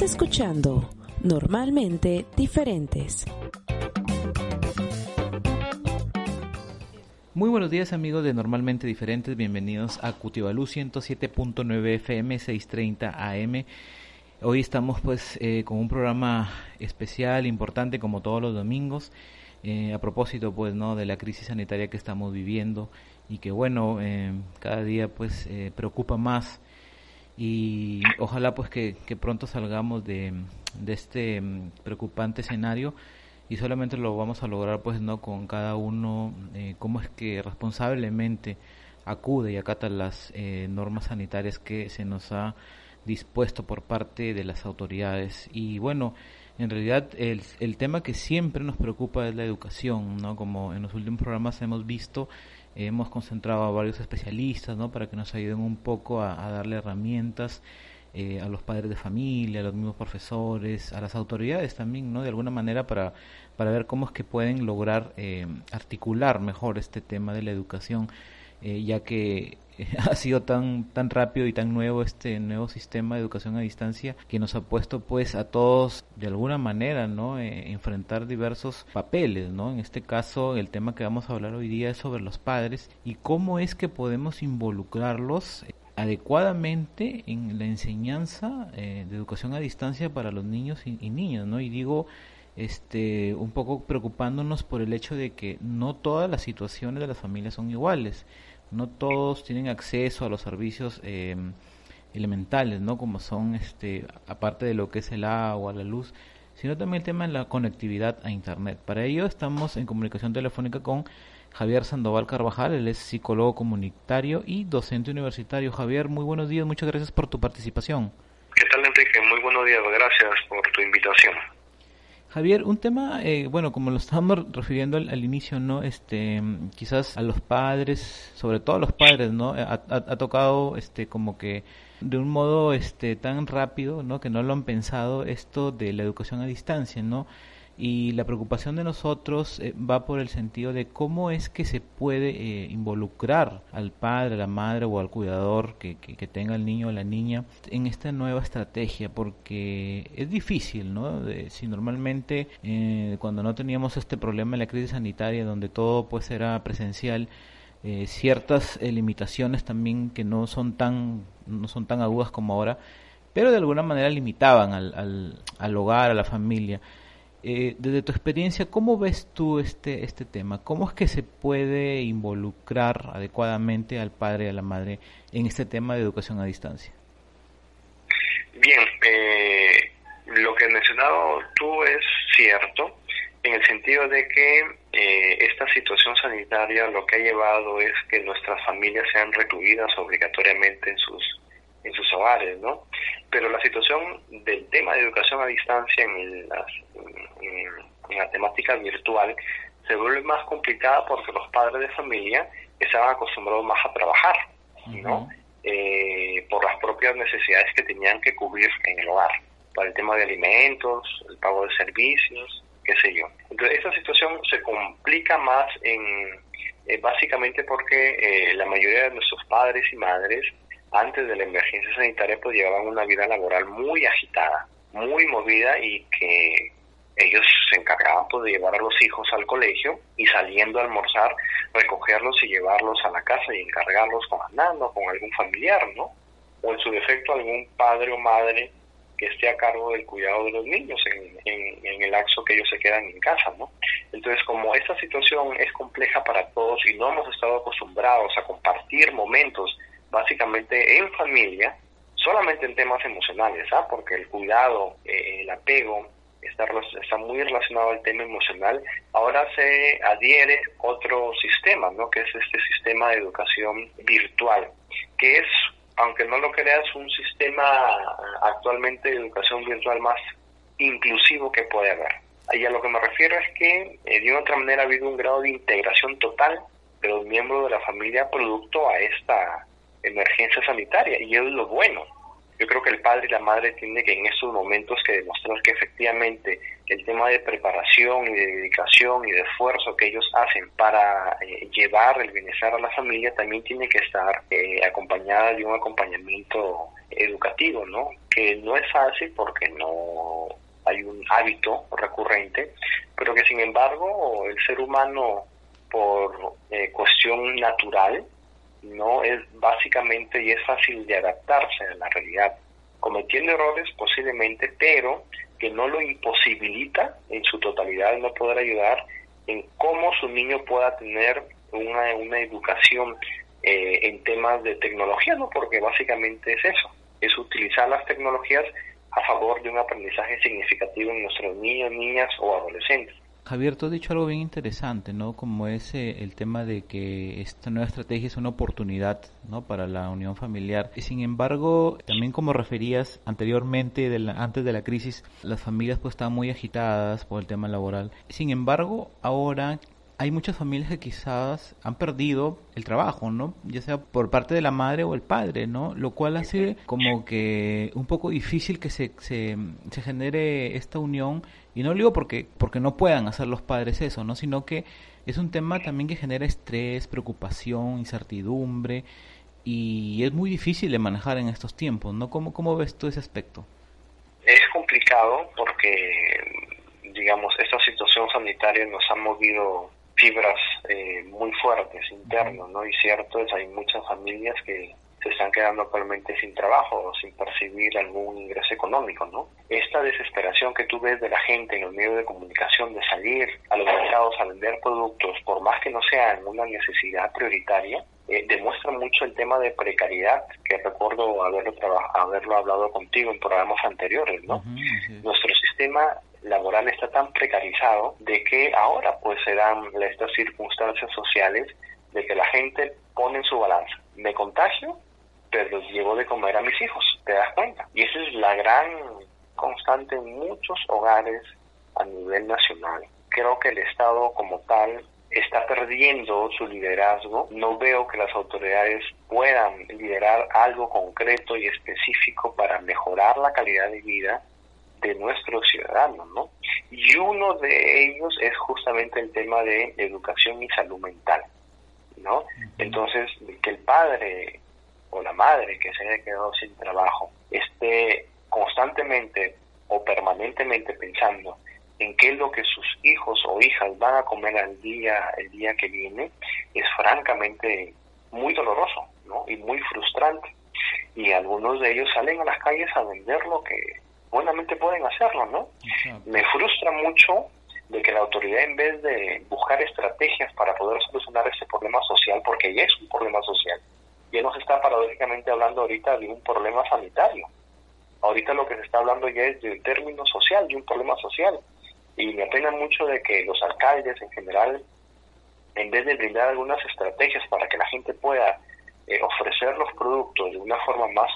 Escuchando Normalmente Diferentes. Muy buenos días amigos de Normalmente Diferentes, bienvenidos a Cutivalú 107.9 FM 630 AM. Hoy estamos pues eh, con un programa especial, importante como todos los domingos, eh, a propósito pues no de la crisis sanitaria que estamos viviendo y que bueno, eh, cada día pues preocupa más y ojalá pues que, pronto salgamos de, este mm, preocupante escenario y solamente lo vamos a lograr pues no con cada uno eh, cómo es que responsablemente acude y acata las eh, normas sanitarias que se nos ha dispuesto por parte de las autoridades. Y bueno en realidad el, el tema que siempre nos preocupa es la educación no como en los últimos programas hemos visto hemos concentrado a varios especialistas ¿no? para que nos ayuden un poco a, darle herramientas eh, a los padres de familia, a los mismos profesores, a las autoridades también, ¿no? de alguna manera para, para ver cómo es que pueden lograr eh, articular mejor este tema de la educación, eh, ya que ha sido tan tan rápido y tan nuevo este nuevo sistema de educación a distancia que nos ha puesto pues a todos de alguna manera no eh, enfrentar diversos papeles no en este caso el tema que vamos a hablar hoy día es sobre los padres y cómo es que podemos involucrarlos adecuadamente en la enseñanza eh, de educación a distancia para los niños y, y niñas no y digo este un poco preocupándonos por el hecho de que no todas las situaciones de las familias son iguales no todos tienen acceso a los servicios eh, elementales, ¿no? Como son, este, aparte de lo que es el agua, la luz, sino también el tema de la conectividad a Internet. Para ello estamos en comunicación telefónica con Javier Sandoval Carvajal, él es psicólogo comunitario y docente universitario. Javier, muy buenos días, muchas gracias por tu participación. ¿Qué tal, Enrique? Muy buenos días, gracias por tu invitación. Javier, un tema, eh, bueno, como lo estábamos refiriendo al, inicio, ¿no? Este, quizás a los padres, sobre todo a los padres, ¿no? Ha, ha, tocado, este, como que de un modo, este, tan rápido, ¿no? Que no lo han pensado esto de la educación a distancia, ¿no? Y la preocupación de nosotros eh, va por el sentido de cómo es que se puede eh, involucrar al padre, a la madre o al cuidador que, que, tenga el niño o la niña en esta nueva estrategia, porque es difícil, ¿no? si normalmente eh, cuando no teníamos este problema en la crisis sanitaria, donde todo pues era presencial, ciertas limitaciones también que no son tan no son tan agudas como ahora, pero de alguna manera limitaban al, al, al hogar, a la familia. Eh, desde tu experiencia, ¿cómo ves tú este, este tema? ¿Cómo es que se puede involucrar adecuadamente al padre y a la madre en este tema de educación a distancia? Bien, eh, lo que has mencionado tú es cierto, en el sentido de que eh, esta situación sanitaria lo que ha llevado es que nuestras familias sean recluidas obligatoriamente en sus en sus hogares, ¿no? Pero la situación del tema de educación a distancia en, las, en, la temática virtual se vuelve más complicada porque los padres de familia estaban acostumbrados más a trabajar, ¿no? Eh, por las propias necesidades que tenían que cubrir en el hogar, para el tema de alimentos, el pago de servicios, qué sé yo. Entonces, esta situación se complica más en eh, básicamente porque eh, la mayoría de nuestros padres y madres antes de la emergencia sanitaria pues llevaban una vida laboral muy agitada, muy movida y que ellos se encargaban pues, de llevar a los hijos al colegio y saliendo a almorzar recogerlos y llevarlos a la casa y encargarlos con andando con algún familiar, ¿no? O en su defecto algún padre o madre que esté a cargo del cuidado de los niños en, en, en el lapso que ellos se quedan en casa, ¿no? Entonces, como esta situación es compleja para todos y no hemos estado acostumbrados a compartir momentos básicamente en familia, solamente en temas emocionales, ¿ah? porque el cuidado, eh, el apego está, está muy relacionado al tema emocional. Ahora se adhiere otro sistema, ¿no? que es este sistema de educación virtual, que es, aunque no lo creas, un sistema actualmente de educación virtual más inclusivo que puede haber. Y a lo que me refiero es que eh, de otra manera ha habido un grado de integración total de los miembros de la familia producto a esta emergencia sanitaria y es lo bueno. Yo creo que el padre y la madre tienen que en estos momentos que demostrar que efectivamente el tema de preparación y de dedicación y de esfuerzo que ellos hacen para eh, llevar el bienestar a la familia también tiene que estar eh, acompañada de un acompañamiento educativo, ¿no? Que no es fácil porque no hay un hábito recurrente, pero que sin embargo el ser humano por eh, cuestión natural no es básicamente y es fácil de adaptarse a la realidad, cometiendo errores posiblemente, pero que no lo imposibilita en su totalidad no poder ayudar en cómo su niño pueda tener una, una educación eh, en temas de tecnología, ¿no? Porque básicamente es eso, es utilizar las tecnologías a favor de un aprendizaje significativo en nuestros niños, niñas o adolescentes. Javier, tú has dicho algo bien interesante, ¿no? Como es el tema de que esta nueva estrategia es una oportunidad, ¿no? Para la unión familiar. Sin embargo, también como referías anteriormente, de antes de la crisis, las familias pues estaban muy agitadas por el tema laboral. Sin embargo, ahora hay muchas familias que quizás han perdido el trabajo, ¿no? Ya sea por parte de la madre o el padre, ¿no? Lo cual hace como que un poco difícil que se, se, genere esta unión. Y no lo digo porque, porque no puedan hacer los padres eso, ¿no? Sino que es un tema también que genera estrés, preocupación, incertidumbre. Y es muy difícil de manejar en estos tiempos, ¿no? ¿Cómo, cómo ves tú ese aspecto? Es complicado porque, digamos, esta situación sanitaria nos ha movido fibras eh, muy fuertes internos, ¿no? Y cierto es, hay muchas familias que se están quedando actualmente sin trabajo o sin percibir algún ingreso económico, ¿no? Esta desesperación que tú ves de la gente en el medio de comunicación de salir a los mercados a vender productos, por más que no sean una necesidad prioritaria, eh, demuestra mucho el tema de precariedad, que recuerdo haberlo, haberlo hablado contigo en programas anteriores, ¿no? Nuestro sistema laboral está tan precarizado de que ahora pues se dan estas circunstancias sociales de que la gente pone en su balanza, me contagio, pero llevo de comer a mis hijos, ¿te das cuenta? Y esa es la gran constante en muchos hogares a nivel nacional. Creo que el Estado como tal está perdiendo su liderazgo. No veo que las autoridades puedan liderar algo concreto y específico para mejorar la calidad de vida de nuestros ciudadanos, ¿no? Y uno de ellos es justamente el tema de educación y salud mental, ¿no? Entonces, que el padre o la madre que se haya quedado sin trabajo esté constantemente o permanentemente pensando en qué es lo que sus hijos o hijas van a comer al día el día que viene es francamente muy doloroso ¿no? y muy frustrante y algunos de ellos salen a las calles a vender lo que buenamente pueden hacerlo, ¿no? Me frustra mucho de que la autoridad en vez de buscar estrategias para poder solucionar este problema social, porque ya es un problema social, ya no se está paradójicamente hablando ahorita de un problema sanitario. Ahorita lo que se está hablando ya es del término social, de un problema social. Y me apena mucho de que los alcaldes en general, en vez de brindar algunas estrategias para que la gente pueda eh, ofrecer los productos de una forma más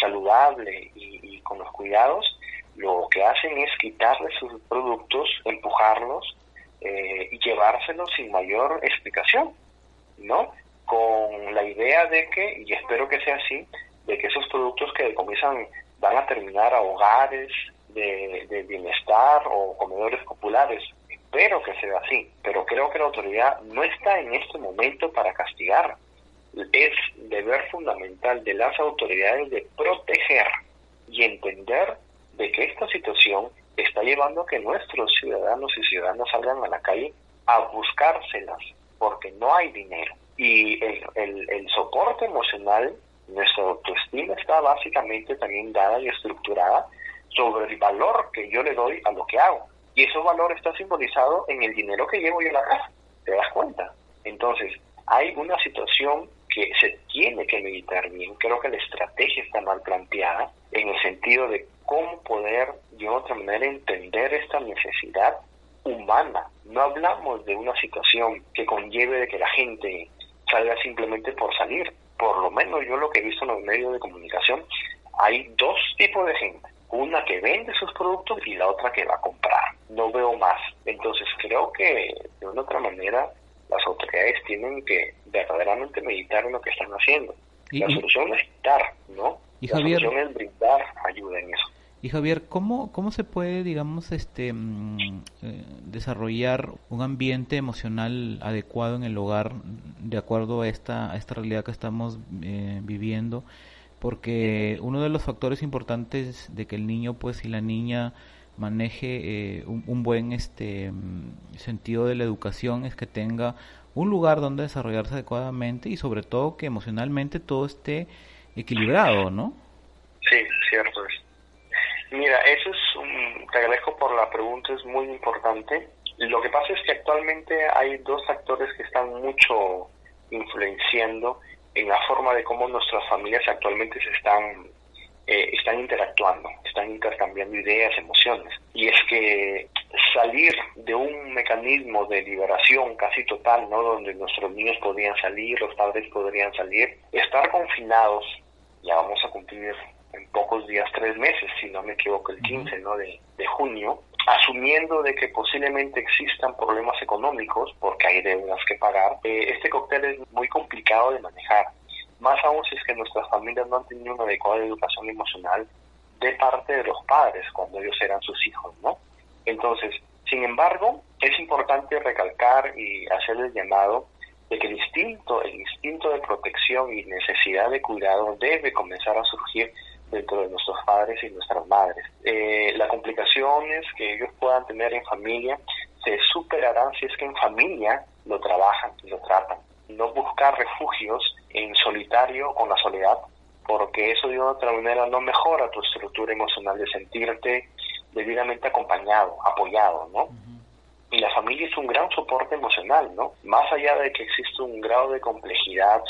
saludable y, con los cuidados, lo que hacen es quitarles sus productos, empujarlos eh, y llevárselos sin mayor explicación, ¿no? Con la idea de que, y espero que sea así, de que esos productos que comienzan van a terminar a hogares de, de bienestar o comedores populares. Espero que sea así, pero creo que la autoridad no está en este momento para castigar es deber fundamental de las autoridades de proteger y entender de que esta situación está llevando a que nuestros ciudadanos y ciudadanas salgan a la calle a buscárselas porque no hay dinero. Y el, el, soporte emocional, nuestra autoestima está básicamente también dada y estructurada sobre el valor que yo le doy a lo que hago. Y ese valor está simbolizado en el dinero que llevo yo a la casa. ¿Te das cuenta? Entonces, hay una situación que se tiene que meditar bien. Creo que la estrategia está mal planteada en el sentido de cómo poder de otra manera entender esta necesidad humana. No hablamos de una situación que conlleve de que la gente salga simplemente por salir. Por lo menos yo lo que he visto en los medios de comunicación, hay dos tipos de gente. Una que vende sus productos y la otra que va a comprar. No veo más. Entonces creo que de una otra manera las autoridades tienen que verdaderamente meditar en lo que están haciendo. la solución es quitar, ¿no? Y la Javier, solución es brindar ayuda en eso. Y Javier, ¿cómo, cómo se puede, digamos, este, mm, eh, desarrollar un ambiente emocional adecuado en el hogar de acuerdo a esta, a esta realidad que estamos eh, viviendo? Porque uno de los factores importantes de que el niño, pues, y la niña maneje eh, un, buen este mm, sentido de la educación es que tenga un lugar donde desarrollarse adecuadamente y sobre todo que emocionalmente todo esté equilibrado, ¿no? Mira, eso es un, te agradezco por la pregunta, es muy importante. Lo que pasa es que actualmente hay dos factores que están mucho influenciando en la forma de cómo nuestras familias actualmente se están eh, están interactuando, están intercambiando ideas, emociones. Y es que salir de un mecanismo de liberación casi total, ¿no? Donde nuestros niños podrían salir, los padres podrían salir, estar confinados, ya vamos a cumplir en pocos días, tres meses, si no me equivoco, el 15 ¿no? de, junio, asumiendo de que posiblemente existan problemas económicos porque hay deudas que pagar, eh, este cóctel es muy complicado de manejar. Más aún si es que nuestras familias no han tenido una adecuada educación emocional de parte de los padres cuando ellos eran sus hijos, ¿no? Entonces, sin embargo, es importante recalcar y hacer el llamado de que el instinto, el instinto de protección y necesidad de cuidado debe comenzar a surgir dentro de nuestros padres y nuestras madres. Eh, las complicaciones que ellos puedan tener en familia se superarán si es que en familia lo trabajan y lo tratan. No buscar refugios en solitario con la soledad, porque eso de otra manera no mejora tu estructura emocional de sentirte debidamente acompañado, apoyado, ¿no? Y la familia es un gran soporte emocional, ¿no? Más allá de que existe un grado de complejidad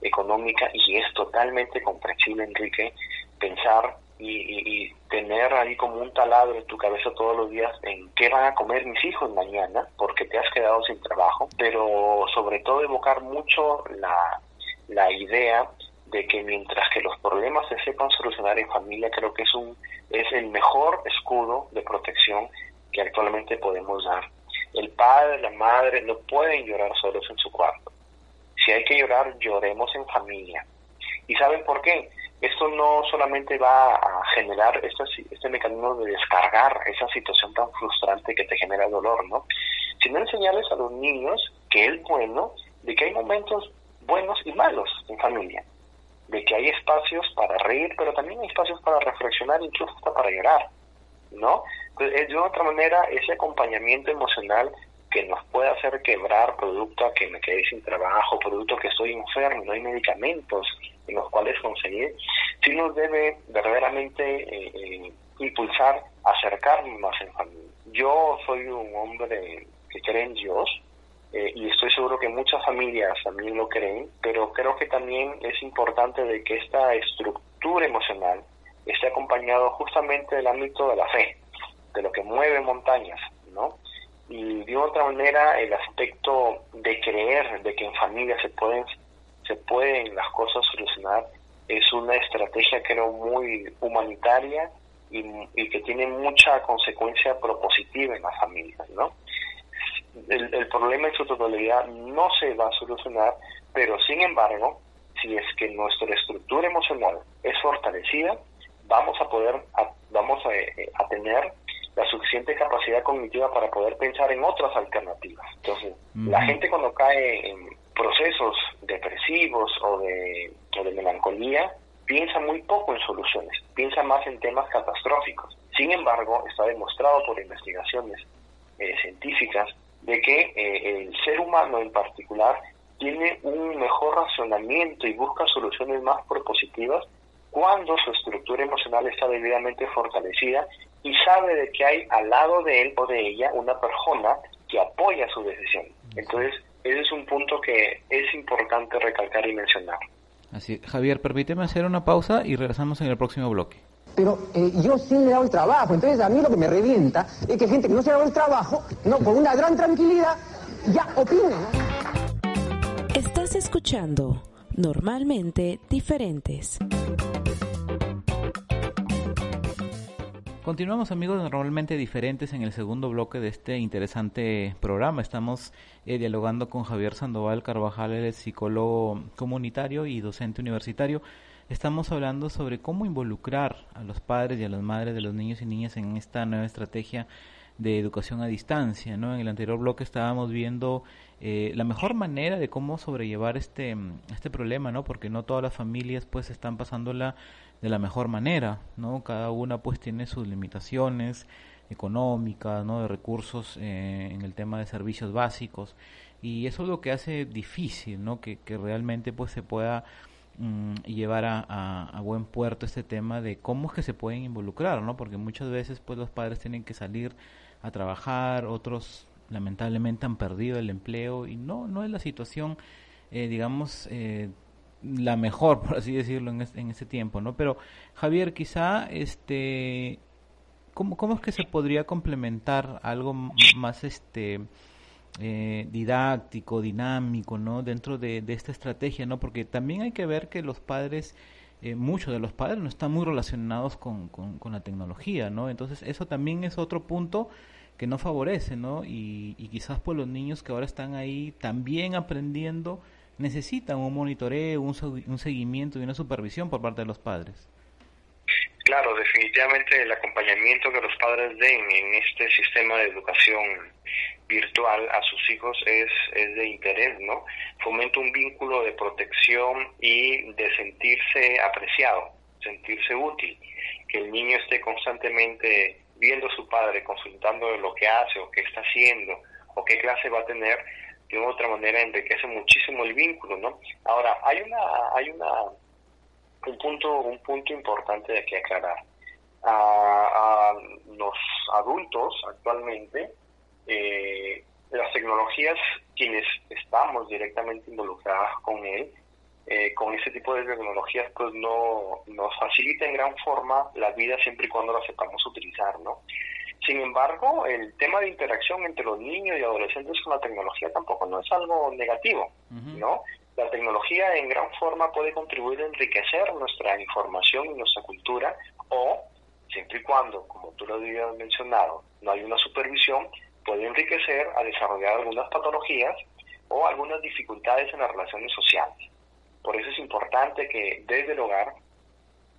económica y es totalmente comprensible, Enrique, pensar y, tener ahí como un taladro en tu cabeza todos los días en qué van a comer mis hijos mañana, porque te has quedado sin trabajo, pero sobre todo evocar mucho la, la idea de que mientras que los problemas se sepan solucionar en familia, creo que es un es el mejor escudo de protección que actualmente podemos dar. El padre, la madre no pueden llorar solos en su cuarto. Si hay que llorar, lloremos en familia. ¿Y saben por qué? Esto no solamente va a generar este, este mecanismo de descargar esa situación tan frustrante que te genera dolor, ¿no? Sino enseñarles a los niños que es bueno, de que hay momentos buenos y malos en familia, de que hay espacios para reír, pero también hay espacios para reflexionar, incluso hasta para llorar, ¿no? Entonces, de otra manera, ese acompañamiento emocional que nos puede hacer quebrar producto a que me quede sin trabajo, producto que estoy enfermo, no hay medicamentos, en los cuales conseguir, sí nos debe verdaderamente eh, eh, impulsar acercarnos más en familia. Yo soy un hombre que cree en Dios eh, y estoy seguro que muchas familias también lo creen, pero creo que también es importante de que esta estructura emocional esté acompañado justamente del ámbito de la fe, de lo que mueve montañas, ¿no? Y de otra manera el aspecto de creer de que en familia se pueden se pueden las cosas solucionar es una estrategia creo muy humanitaria y, que tiene mucha consecuencia propositiva en las familias, ¿no? El, problema en su totalidad no se va a solucionar, pero sin embargo, si es que nuestra estructura emocional es fortalecida, vamos a poder, vamos a, tener la suficiente capacidad cognitiva para poder pensar en otras alternativas. Entonces, la gente cuando cae en, procesos depresivos o de, de melancolía, piensa muy poco en soluciones, piensa más en temas catastróficos. Sin embargo, está demostrado por investigaciones eh, científicas de que eh, el ser humano en particular tiene un mejor razonamiento y busca soluciones más propositivas cuando su estructura emocional está debidamente fortalecida y sabe de que hay al lado de él o de ella una persona que apoya su decisión. Entonces, ese es un punto que es importante recalcar y mencionar. Así, Javier, permíteme hacer una pausa y regresamos en el próximo bloque. Pero eh, yo sí le he dado el trabajo, entonces a mí lo que me revienta es que gente que no se ha dado el trabajo, no, con una gran tranquilidad, ya opine. Estás escuchando Normalmente Diferentes. Continuamos amigos normalmente diferentes en el segundo bloque de este interesante programa. Estamos eh, dialogando con Javier Sandoval Carvajal, es psicólogo comunitario y docente universitario. estamos hablando sobre cómo involucrar a los padres y a las madres de los niños y niñas en esta nueva estrategia de educación a distancia, ¿no? En el anterior bloque estábamos viendo eh, la mejor manera de cómo sobrellevar este, este problema, ¿no? Porque no todas las familias pues están pasándola de la mejor manera, ¿no? Cada una pues tiene sus limitaciones económicas, ¿no? De recursos eh, en el tema de servicios básicos y eso es lo que hace difícil, ¿no? Que, que realmente pues se pueda mm, llevar a, a, buen puerto este tema de cómo es que se pueden involucrar, ¿no? Porque muchas veces pues los padres tienen que salir a trabajar, otros lamentablemente han perdido el empleo y no, no es la situación, eh, digamos, eh, la mejor, por así decirlo, en, en este tiempo, ¿no? Pero, Javier, quizá, este, ¿cómo, ¿cómo es que se podría complementar algo más, este, eh, didáctico, dinámico, ¿no? Dentro de, de, esta estrategia, ¿no? Porque también hay que ver que los padres, eh, muchos de los padres no están muy relacionados con, con, la tecnología, ¿no? Entonces, eso también es otro punto que no favorece, ¿no? Y, y quizás pues los niños que ahora están ahí también aprendiendo necesitan un monitoreo, un, un seguimiento y una supervisión por parte de los padres. Claro, definitivamente el acompañamiento que los padres den en este sistema de educación virtual a sus hijos es, es de interés, ¿no? Fomenta un vínculo de protección y de sentirse apreciado, sentirse útil, que el niño esté constantemente viendo a su padre, consultando lo que hace o qué está haciendo o qué clase va a tener, de otra manera enriquece muchísimo el vínculo, ¿no? Ahora, hay una, hay una, un punto, un punto importante de que aclarar. A, a los adultos actualmente, eh, las tecnologías, quienes estamos directamente involucradas con él, eh, con ese tipo de tecnologías, pues no nos facilita en gran forma la vida siempre y cuando la sepamos utilizar, ¿no? Sin embargo, el tema de interacción entre los niños y adolescentes con la tecnología tampoco no es algo negativo, ¿no? La tecnología en gran forma puede contribuir a enriquecer nuestra información y nuestra cultura o, siempre y cuando, como tú lo habías mencionado, no hay una supervisión, puede enriquecer a desarrollar algunas patologías o algunas dificultades en las relaciones sociales. Por eso es importante que desde el hogar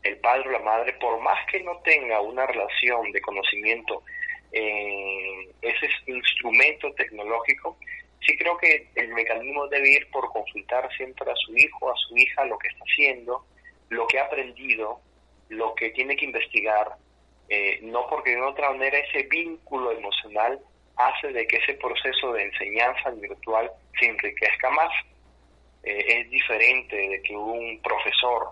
el padre o la madre, por más que no tenga una relación de conocimiento en ese instrumento tecnológico, sí creo que el mecanismo debe ir por consultar siempre a su hijo, a su hija, lo que está haciendo, lo que ha aprendido, lo que tiene que investigar, eh, no porque de otra manera ese vínculo emocional hace de que ese proceso de enseñanza virtual se enriquezca más. Eh, es diferente de que un profesor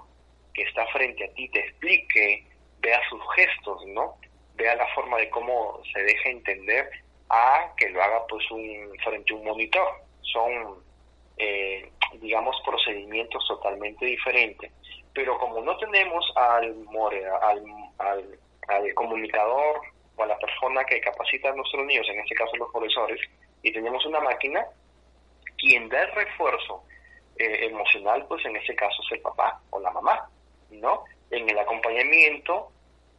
que está frente a ti te explique, vea sus gestos, ¿no? Vea la forma de cómo se deja entender a que lo haga pues un frente a un monitor. Son, eh, digamos, procedimientos totalmente diferentes. Pero como no tenemos al, al, al, al comunicador o a la persona que capacita a nuestros niños, en este caso los profesores, y tenemos una máquina, quien da el refuerzo eh, emocional, pues en este caso es el papá o la mamá. ¿No? En el acompañamiento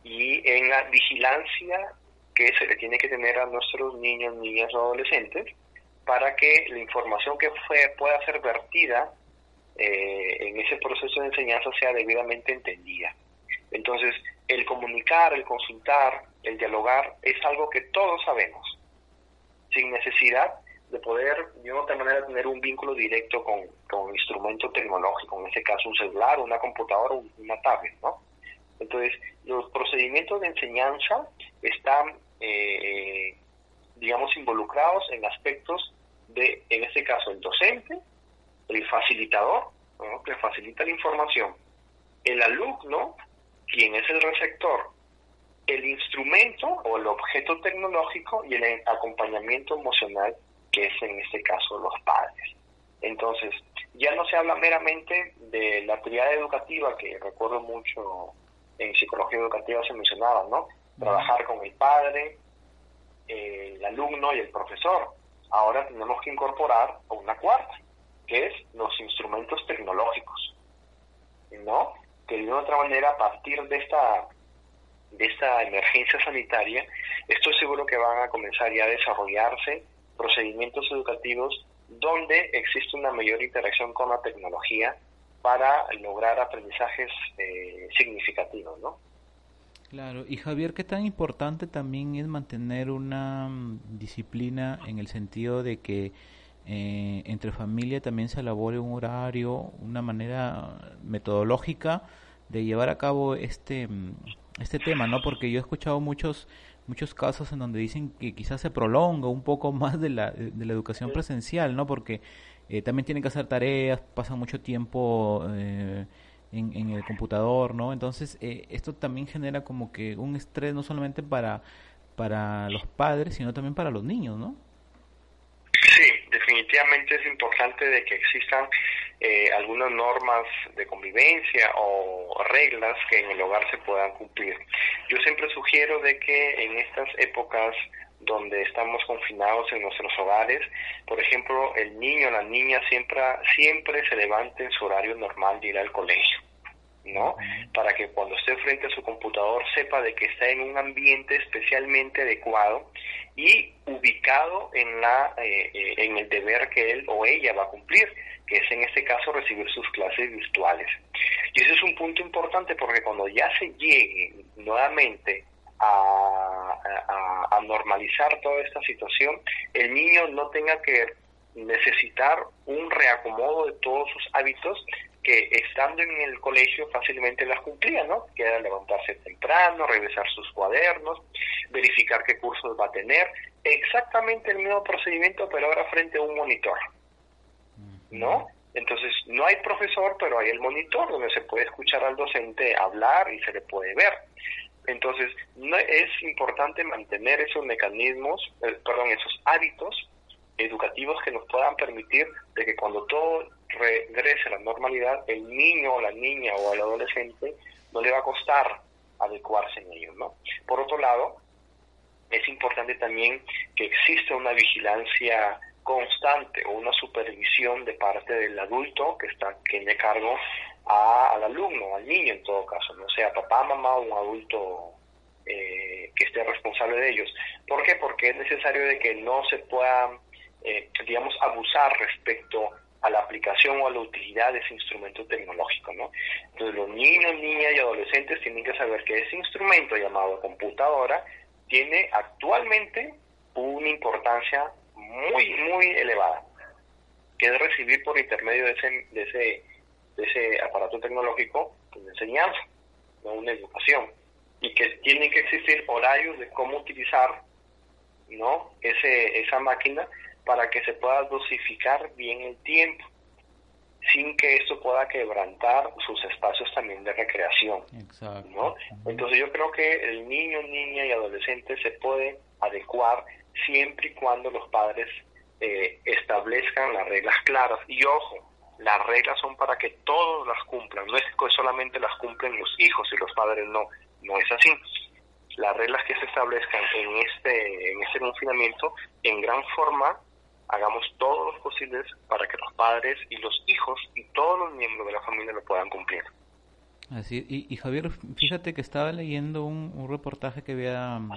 y en la vigilancia que se le tiene que tener a nuestros niños, niñas o adolescentes para que la información que pueda ser vertida eh, en ese proceso de enseñanza sea debidamente entendida. Entonces, el comunicar, el consultar, el dialogar es algo que todos sabemos, sin necesidad de poder de otra manera tener un vínculo directo con, con instrumento tecnológico, en este caso un celular, una computadora, una tablet, ¿no? Entonces, los procedimientos de enseñanza están, eh, digamos, involucrados en aspectos de, en este caso, el docente, el facilitador, que facilita la información, el alumno, quien es el receptor, el instrumento o el objeto tecnológico y el acompañamiento emocional que es en este caso los padres. Entonces, ya no se habla meramente de la actividad educativa, que recuerdo mucho en psicología educativa se mencionaba, ¿no? Trabajar con el padre, el alumno y el profesor. Ahora tenemos que incorporar una cuarta, que es los instrumentos tecnológicos, ¿no? Que de otra manera, a partir de esta de esta emergencia sanitaria, estoy seguro que van a comenzar ya a desarrollarse procedimientos educativos donde existe una mayor interacción con la tecnología para lograr aprendizajes eh, significativos, ¿no? Claro, y Javier, ¿qué tan importante también es mantener una mm, disciplina en el sentido de que eh, entre familia también se elabore un horario, una manera metodológica de llevar a cabo este mm, este tema, ¿no? Porque yo he escuchado muchos muchos casos en donde dicen que quizás se prolonga un poco más de la, de la educación presencial, ¿no? Porque eh, también tienen que hacer tareas, pasan mucho tiempo eh, en, el computador, ¿no? Entonces, eh, esto también genera como que un estrés no solamente para, para los padres, sino también para los niños, ¿no? Sí, definitivamente es importante de que existan eh, algunas normas de convivencia o reglas que en el hogar se puedan cumplir. Yo siempre sugiero de que en estas épocas donde estamos confinados en nuestros hogares, por ejemplo, el niño o la niña siempre, siempre se levante en su horario normal de ir al colegio. ¿No? Para que cuando esté frente a su computador sepa de que está en un ambiente especialmente adecuado y ubicado en la eh, eh, en el deber que él o ella va a cumplir, que es en este caso recibir sus clases virtuales. Y ese es un punto importante porque cuando ya se llegue nuevamente a, a, a normalizar toda esta situación, el niño no tenga que necesitar un reacomodo de todos sus hábitos que estando en el colegio fácilmente las cumplía, ¿no? Que era levantarse temprano, revisar sus cuadernos, verificar qué cursos va a tener, exactamente el mismo procedimiento, pero ahora frente a un monitor, ¿no? Entonces, no hay profesor, pero hay el monitor donde se puede escuchar al docente hablar y se le puede ver. Entonces, no, es importante mantener esos mecanismos, eh, perdón, esos hábitos educativos que nos puedan permitir de que cuando todo regrese a la normalidad, el niño o la niña o el adolescente no le va a costar adecuarse en ello, ¿no? Por otro lado, es importante también que exista una vigilancia constante o una supervisión de parte del adulto que está que cargo al alumno, al niño en todo caso, no sea papá, mamá o un adulto eh, que esté responsable de ellos. ¿Por qué? Porque es necesario de que no se pueda, eh, digamos, abusar respecto a la aplicación o a la utilidad de ese instrumento tecnológico, ¿no? Entonces los niños, niñas y adolescentes tienen que saber que ese instrumento llamado computadora tiene actualmente una importancia muy, muy elevada, que es recibir por intermedio de ese, de ese, de ese aparato tecnológico una enseñanza, ¿no? una educación, y que tienen que existir horarios de cómo utilizar ¿no? ese, esa máquina para que se pueda dosificar bien el tiempo, sin que esto pueda quebrantar sus espacios también de recreación. ¿no? Entonces yo creo que el niño, niña y adolescente se puede adecuar siempre y cuando los padres eh, establezcan las reglas claras. Y ojo, las reglas son para que todos las cumplan, no es que solamente las cumplen los hijos y los padres no, no es así. Las reglas que se establezcan en este, en este confinamiento, en gran forma, hagamos todos los posibles para que los padres y los hijos y todos los miembros de la familia lo puedan cumplir. Así, y, y Javier, fíjate que estaba leyendo un, un reportaje que había mm,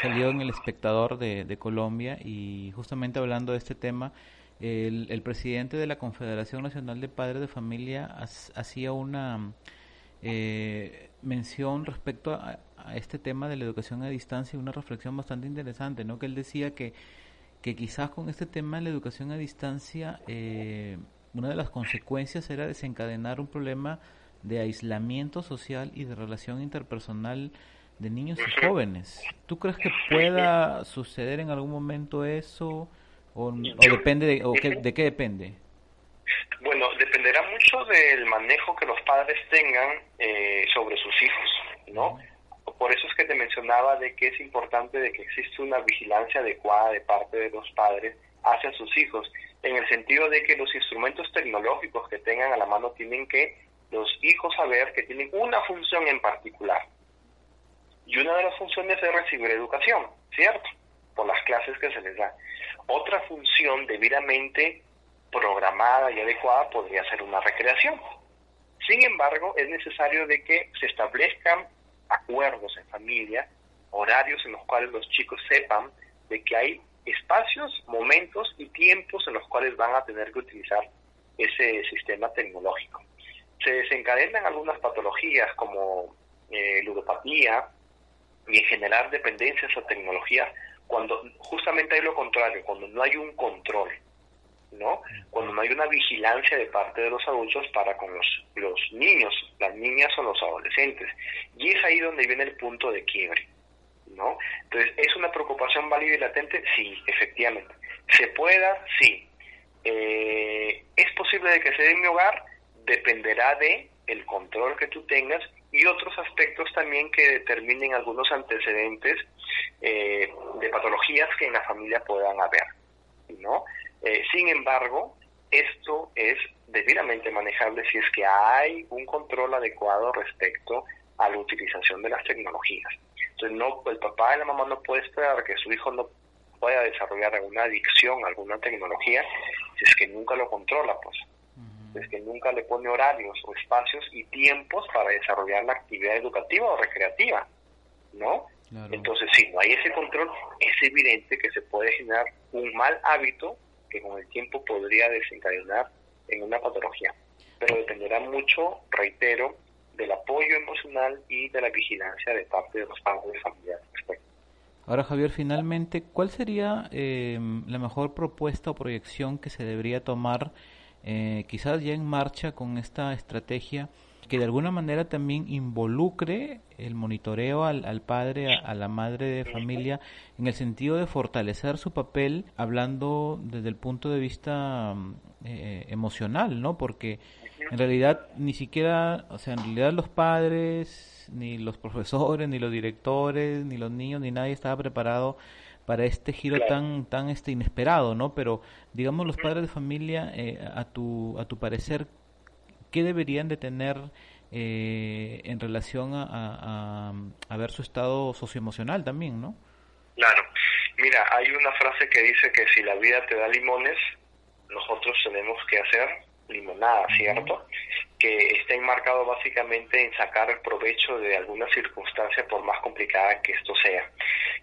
salido en El Espectador de, de Colombia y justamente hablando de este tema, el, el, presidente de la Confederación Nacional de Padres de Familia hacía una eh, mención respecto a, a, este tema de la educación a distancia, una reflexión bastante interesante, ¿no? Que él decía que que quizás con este tema de la educación a distancia, eh, una de las consecuencias era desencadenar un problema de aislamiento social y de relación interpersonal de niños y jóvenes. ¿Tú crees que pueda suceder en algún momento eso o, o depende de, o qué, de qué depende? Bueno, dependerá mucho del manejo que los padres tengan eh, sobre sus hijos, ¿no? Por eso es que te mencionaba de que es importante de que existe una vigilancia adecuada de parte de los padres hacia sus hijos, en el sentido de que los instrumentos tecnológicos que tengan a la mano tienen que los hijos saber que tienen una función en particular. Y una de las funciones es recibir educación, ¿cierto? Por las clases que se les da. Otra función debidamente programada y adecuada podría ser una recreación. Sin embargo, es necesario de que se establezcan acuerdos en familia, horarios en los cuales los chicos sepan de que hay espacios, momentos y tiempos en los cuales van a tener que utilizar ese sistema tecnológico. se desencadenan algunas patologías como eh, ludopatía y en generar dependencias a tecnologías cuando justamente hay lo contrario, cuando no hay un control, ¿no? Cuando no hay una vigilancia de parte de los adultos para con los, los niños, las niñas o los adolescentes. Y es ahí donde viene el punto de quiebre, ¿no? Entonces, ¿es una preocupación válida y latente? Sí, efectivamente. ¿Se pueda? Sí. Eh, ¿Es posible de que se dé en mi hogar? Dependerá de el control que tú tengas y otros aspectos también que determinen algunos antecedentes eh, de patologías que en la familia puedan haber, ¿no? Eh, sin embargo, esto es debidamente manejable si es que hay un control adecuado respecto a la utilización de las tecnologías. Entonces, no, el papá y la mamá no puede esperar que su hijo no pueda desarrollar alguna adicción a alguna tecnología si es que nunca lo controla, pues es que nunca le pone horarios o espacios y tiempos para desarrollar la actividad educativa o recreativa, ¿no? Entonces, si no hay ese control, es evidente que se puede generar un mal hábito que con el tiempo podría desencadenar en una patología. Pero dependerá mucho, reitero, del apoyo emocional y de la vigilancia de parte de los padres de familia Ahora, Javier, finalmente, ¿cuál sería eh, la mejor propuesta o proyección que se debería tomar eh, quizás ya en marcha con esta estrategia que de alguna manera también involucre el monitoreo al, al padre, a, la madre de familia, en el sentido de fortalecer su papel, hablando desde el punto de vista mm, eh, emocional, ¿no? Porque en realidad ni siquiera, o sea, en realidad los padres, ni los profesores, ni los directores, ni los niños, ni nadie estaba preparado para este giro tan tan este inesperado, ¿no? Pero digamos los padres de familia, eh, a tu a tu parecer, ¿qué deberían de tener eh, en relación a, a, ver su estado socioemocional también, ¿no? Claro. Mira, hay una frase que dice que si la vida te da limones, nosotros tenemos que hacer limonada, ¿cierto? Que está enmarcado básicamente en sacar el provecho de alguna circunstancia por más complicada que esto sea.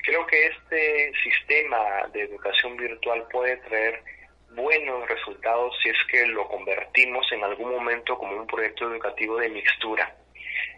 Creo que este sistema de educación virtual puede traer buenos resultados si es que lo convertimos en algún momento como un proyecto educativo de mixtura.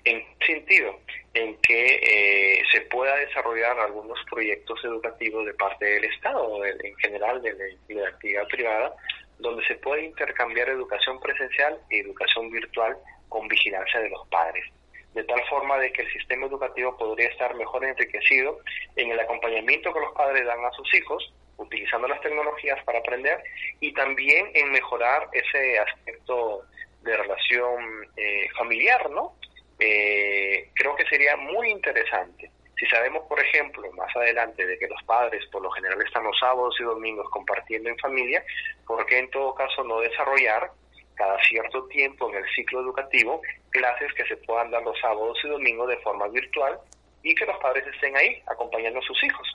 ¿En sentido? En que eh, se pueda desarrollar algunos proyectos educativos de parte del Estado, en general de la actividad privada, donde se puede intercambiar educación presencial y educación virtual con vigilancia de los padres, de tal forma de que el sistema educativo podría estar mejor enriquecido en el acompañamiento que los padres dan a sus hijos, utilizando las tecnologías para aprender, y también en mejorar ese aspecto de relación eh, familiar, ¿no? Eh, creo que sería muy interesante si sabemos, por ejemplo, más adelante de que los padres por lo general están los sábados y domingos compartiendo en familia, ¿por qué en todo caso no desarrollar cada cierto tiempo en el ciclo educativo clases que se puedan dar los sábados y domingos de forma virtual y que los padres estén ahí acompañando a sus hijos?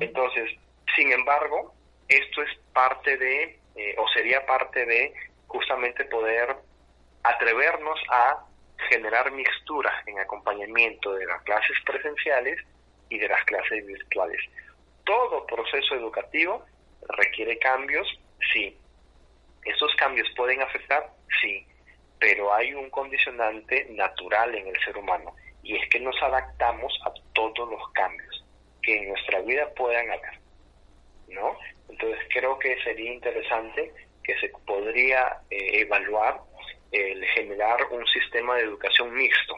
Entonces, sin embargo, esto es parte de, eh, o sería parte de justamente poder atrevernos a generar mixturas en acompañamiento de las clases presenciales y de las clases virtuales. Todo proceso educativo requiere cambios, sí. ¿Esos cambios pueden afectar? Sí, pero hay un condicionante natural en el ser humano y es que nos adaptamos a todos los cambios que en nuestra vida puedan haber, ¿no? Entonces creo que sería interesante que se podría eh, evaluar el generar un sistema de educación mixto,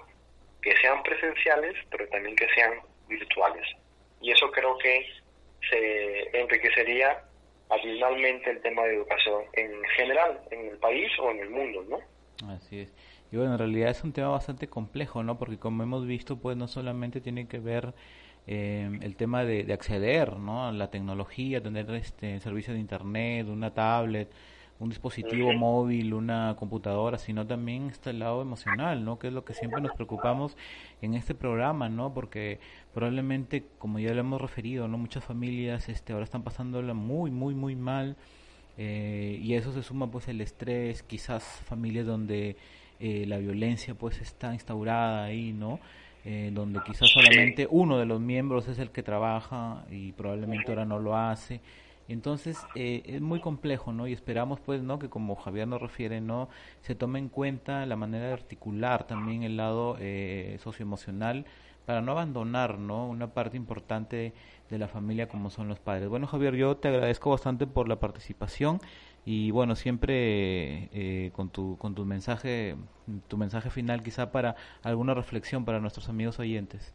que sean presenciales, pero también que sean virtuales. Y eso creo que se enriquecería adicionalmente el tema de educación en general, en el país o en el mundo, ¿no? Así es. Y bueno, en realidad es un tema bastante complejo, ¿no? Porque como hemos visto, pues no solamente tiene que ver eh, el tema de, acceder, ¿no? A la tecnología, tener este servicio de internet, una tablet, un dispositivo móvil, una computadora, sino también está el lado emocional, ¿no? Que es lo que siempre nos preocupamos en este programa, ¿no? Porque probablemente, como ya lo hemos referido, ¿no? Muchas familias este, ahora están pasándola muy, muy, muy mal eh, y eso se suma pues el estrés, quizás familias donde eh, la violencia pues está instaurada ahí, ¿no? Eh, donde quizás solamente uno de los miembros es el que trabaja y probablemente ahora no lo hace Entonces eh, es muy complejo, ¿no? Y esperamos, pues, ¿no? Que como Javier nos refiere, ¿no? Se tome en cuenta la manera de articular también el lado eh, socioemocional para no abandonar, ¿no? Una parte importante de la familia como son los padres. Bueno, Javier, yo te agradezco bastante por la participación y bueno, siempre eh, con tu con tu mensaje, tu mensaje final quizá para alguna reflexión para nuestros amigos oyentes.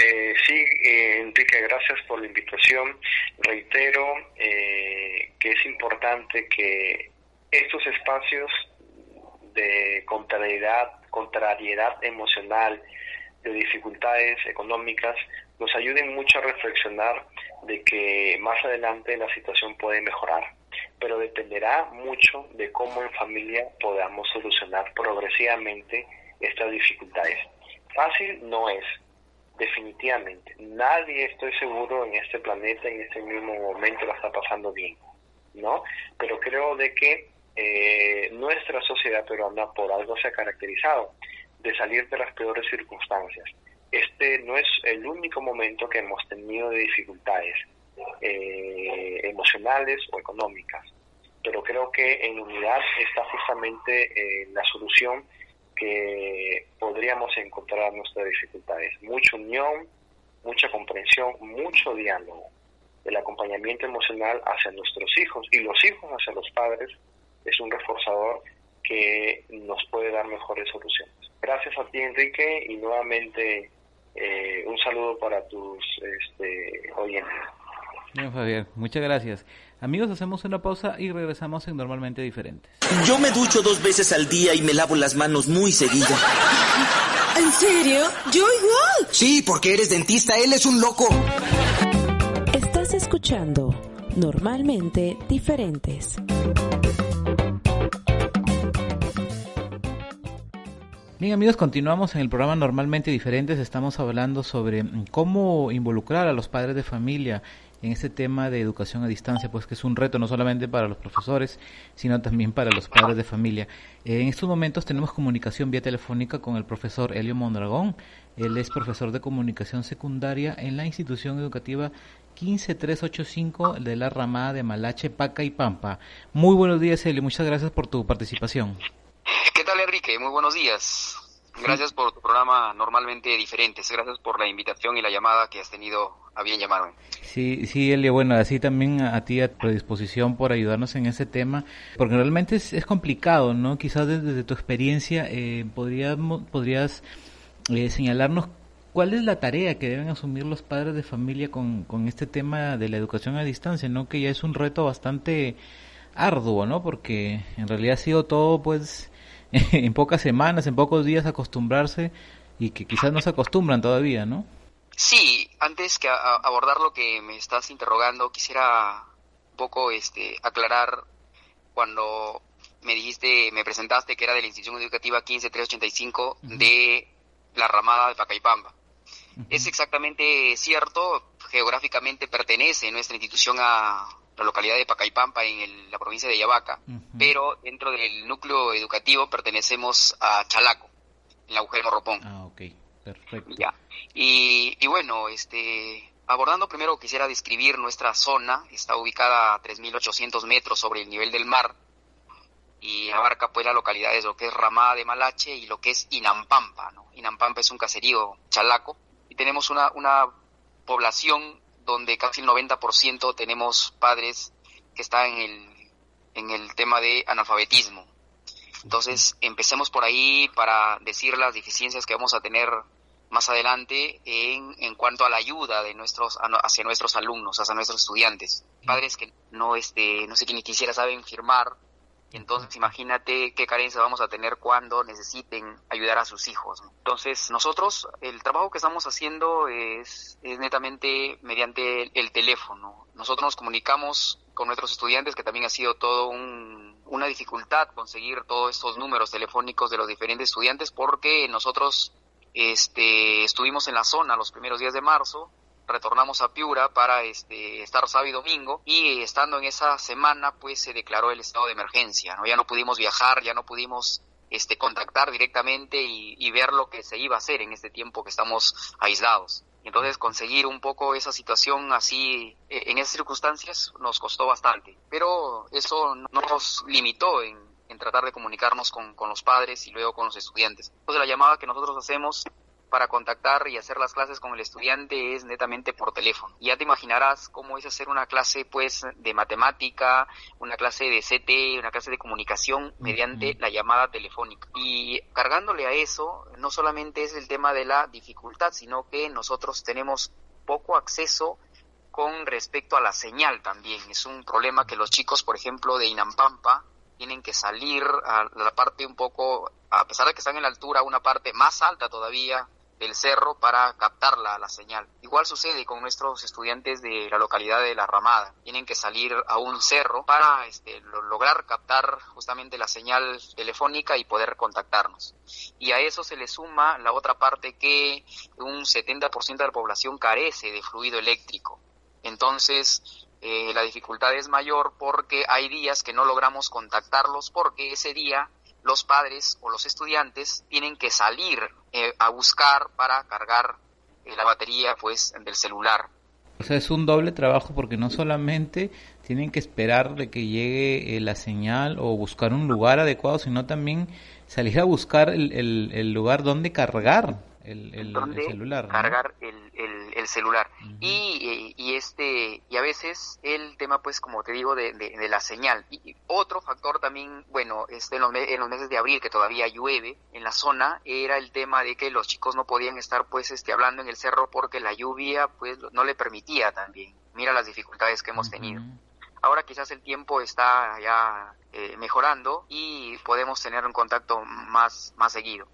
Eh, sí, eh, Enrique, gracias por la invitación. Reitero eh, que es importante que estos espacios de contrariedad, contrariedad emocional, de dificultades económicas, nos ayuden mucho a reflexionar de que más adelante la situación puede mejorar, pero dependerá mucho de cómo en familia podamos solucionar progresivamente estas dificultades. Fácil no es, definitivamente. Nadie, estoy seguro, en este planeta, en este mismo momento, la está pasando bien, ¿no? Pero creo de que eh, nuestra sociedad peruana por algo se ha caracterizado de salir de las peores circunstancias. Este no es el único momento que hemos tenido de dificultades eh, emocionales o económicas, pero creo que en unidad está justamente eh, la solución que podríamos encontrar nuestras dificultades. Mucha unión, mucha comprensión, mucho diálogo. El acompañamiento emocional hacia nuestros hijos y los hijos hacia los padres es un reforzador que nos puede dar mejores soluciones. Gracias a ti, Enrique, y nuevamente eh, un saludo para tus este, oyentes. Bien, Javier, muchas gracias. Amigos, hacemos una pausa y regresamos en Normalmente Diferentes. Yo me ducho dos veces al día y me lavo las manos muy seguido. ¿En serio? Yo igual. Sí, porque eres dentista, él es un loco. Estás escuchando Normalmente Diferentes. Bien amigos, continuamos en el programa Normalmente Diferentes. Estamos hablando sobre cómo involucrar a los padres de familia en este tema de educación a distancia, pues que es un reto no solamente para los profesores, sino también para los padres de familia. En estos momentos tenemos comunicación vía telefónica con el profesor Helio Mondragón. Él es profesor de comunicación secundaria en la institución educativa 15385 de la ramada de Malache, Paca y Pampa. Muy buenos días, Helio. Muchas gracias por tu participación. ¿Qué tal, Enrique? Muy buenos días. Gracias por tu programa Normalmente Diferentes. Gracias por la invitación y la llamada que has tenido a bien llamarme. Sí, sí, Elio. Bueno, así también a, ti a predisposición por ayudarnos en ese tema, porque realmente es, es complicado, ¿no? Quizás desde, tu experiencia eh, podríamos, podrías eh, señalarnos cuál es la tarea que deben asumir los padres de familia con, con este tema de la educación a distancia, ¿no? Que ya es un reto bastante arduo, ¿no? Porque en realidad ha sido todo, pues en pocas semanas, en pocos días acostumbrarse y que quizás no se acostumbran todavía, ¿no? Sí, antes que abordar lo que me estás interrogando, quisiera un poco este, aclarar cuando me dijiste, me presentaste que era de la institución educativa 15385 de la ramada de Pacaipamba. Es exactamente cierto, geográficamente pertenece nuestra institución a, la localidad de Pacaipampa en la provincia de Yabaca, pero dentro del núcleo educativo pertenecemos a Chalaco, en la Agujero Ropón. Ah, ok, perfecto. Ya. Y, y bueno, este, abordando primero quisiera describir nuestra zona, está ubicada a 3.800 metros sobre el nivel del mar y abarca pues las localidades lo que es Ramada de Malache y lo que es Inampampa, ¿no? Inampampa es un caserío chalaco y tenemos una, una población donde casi el 90% tenemos padres que están en el, en el tema de analfabetismo. Entonces, empecemos por ahí para decir las deficiencias que vamos a tener más adelante en, en cuanto a la ayuda de nuestros hacia nuestros alumnos, hacia nuestros estudiantes. Padres que no este no sé quién quisiera saben firmar entonces imagínate qué carencia vamos a tener cuando necesiten ayudar a sus hijos. Entonces nosotros, el trabajo que estamos haciendo es, netamente mediante el, teléfono. Nosotros nos comunicamos con nuestros estudiantes, que también ha sido todo una dificultad conseguir todos estos números telefónicos de los diferentes estudiantes porque nosotros este, estuvimos en la zona los primeros días de marzo retornamos a Piura para este, estar sábado y domingo y estando en esa semana pues se declaró el estado de emergencia, ¿no? Ya no pudimos viajar, ya no pudimos este, contactar directamente y, ver lo que se iba a hacer en este tiempo que estamos aislados. Entonces conseguir un poco esa situación así en esas circunstancias nos costó bastante, pero eso no nos limitó en, en tratar de comunicarnos con, con, los padres y luego con los estudiantes. Entonces la llamada que nosotros hacemos para contactar y hacer las clases con el estudiante es netamente por teléfono. Ya te imaginarás cómo es hacer una clase pues de matemática, una clase de CT, una clase de comunicación mediante la llamada telefónica. Y cargándole a eso, no solamente es el tema de la dificultad, sino que nosotros tenemos poco acceso con respecto a la señal también. Es un problema que los chicos, por ejemplo, de Inampampa, tienen que salir a la parte un poco, a pesar de que están en la altura, una parte más alta todavía del cerro para captar la, la, señal. Igual sucede con nuestros estudiantes de la localidad de La Ramada. Tienen que salir a un cerro para este, lo, lograr captar justamente la señal telefónica y poder contactarnos. Y a eso se le suma la otra parte que un 70% de la población carece de fluido eléctrico. Entonces, eh, la dificultad es mayor porque hay días que no logramos contactarlos porque ese día los padres o los estudiantes tienen que salir eh, a buscar para cargar eh, la batería pues del celular. O sea, es un doble trabajo porque no solamente tienen que esperar de que llegue eh, la señal o buscar un lugar adecuado, sino también salir a buscar el, el, el lugar donde cargar el, el, el celular. ¿no? Cargar el, el celular. Uh -huh. y, y, este, y a veces el tema, pues, como te digo, de, de, de la señal. Y otro factor también, bueno, este, en, los, en los meses de abril, que todavía llueve en la zona, era el tema de que los chicos no podían estar, pues, este, hablando en el cerro porque la lluvia, pues, no le permitía también. Mira las dificultades que hemos uh -huh. tenido. Ahora quizás el tiempo está ya eh, mejorando y podemos tener un contacto más, más seguido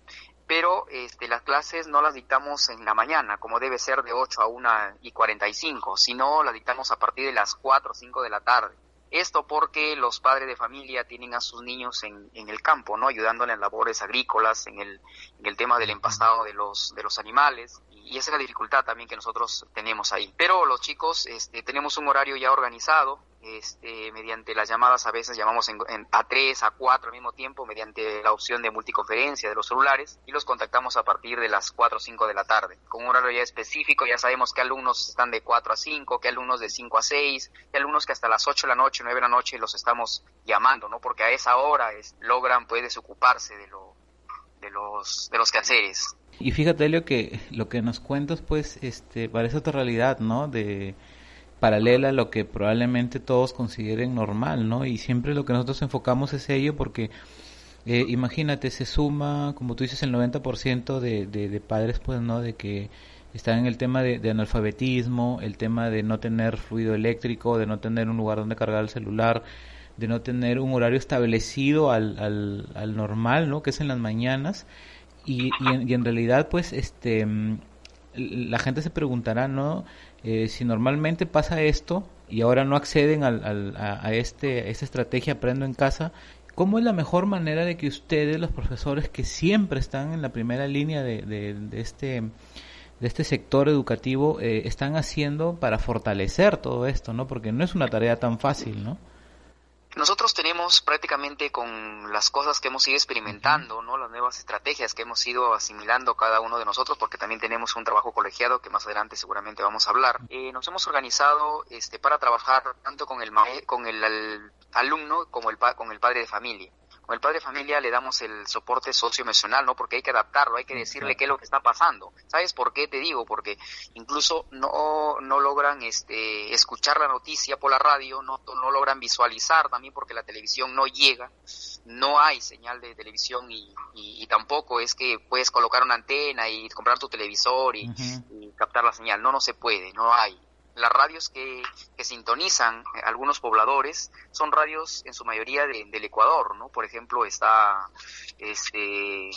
pero este, las clases no las dictamos en la mañana, como debe ser de 8 a 1 y 45, sino las dictamos a partir de las 4 o 5 de la tarde. Esto porque los padres de familia tienen a sus niños en, el campo, ¿no? Ayudándole en labores agrícolas, en el, en el tema del empastado de los, de los animales. Y esa es la dificultad también que nosotros tenemos ahí. Pero los chicos, este, tenemos un horario ya organizado, este, mediante las llamadas a veces llamamos en, a tres, a cuatro al mismo tiempo, mediante la opción de multiconferencia de los celulares, y los contactamos a partir de las 4 o 5 de la tarde. Con un horario ya específico, ya sabemos qué alumnos están de 4 a 5, qué alumnos de 5 a 6, qué alumnos que hasta las 8 de la noche, 9 de la noche los estamos llamando, ¿no? Porque a esa hora es, logran, pues, desocuparse de, lo, de, los, de los quehaceres. Y fíjate, Leo, que lo que nos cuentas, pues, este, parece otra realidad, ¿no? De paralela a lo que probablemente todos consideren normal, ¿no? Y siempre lo que nosotros enfocamos es ello porque, eh, imagínate, se suma, como tú dices, el 90% de, de, de padres, pues, ¿no? De que están en el tema de, analfabetismo, el tema de no tener fluido eléctrico, de no tener un lugar donde cargar el celular, de no tener un horario establecido al, al, al normal, ¿no? Que es en las mañanas. Y, y, en, realidad, pues, este, la gente se preguntará, ¿no? Eh, si normalmente pasa esto y ahora no acceden al, al, a, este, esta estrategia Aprendo en Casa, ¿cómo es la mejor manera de que ustedes, los profesores que siempre están en la primera línea de, de, de este de este sector educativo eh, están haciendo para fortalecer todo esto, ¿no? Porque no es una tarea tan fácil, ¿no? Nosotros tenemos prácticamente con las cosas que hemos ido experimentando, ¿no? Las nuevas estrategias que hemos ido asimilando cada uno de nosotros, porque también tenemos un trabajo colegiado que más adelante seguramente vamos a hablar. Eh, nos hemos organizado este, para trabajar tanto con el, con el, el alumno como el, con el padre de familia con el padre de familia le damos el soporte socioemocional, ¿no? Porque hay que adaptarlo, hay que decirle qué es lo que está pasando. ¿Sabes por qué te digo? Porque incluso no, no logran este, escuchar la noticia por la radio, no, no logran visualizar también porque la televisión no llega, no hay señal de televisión y, y, y tampoco es que puedes colocar una antena y comprar tu televisor y, uh -huh. y captar la señal. No, no se puede, no hay las radios que, que, sintonizan algunos pobladores son radios en su mayoría de, del Ecuador, ¿no? Por ejemplo, está este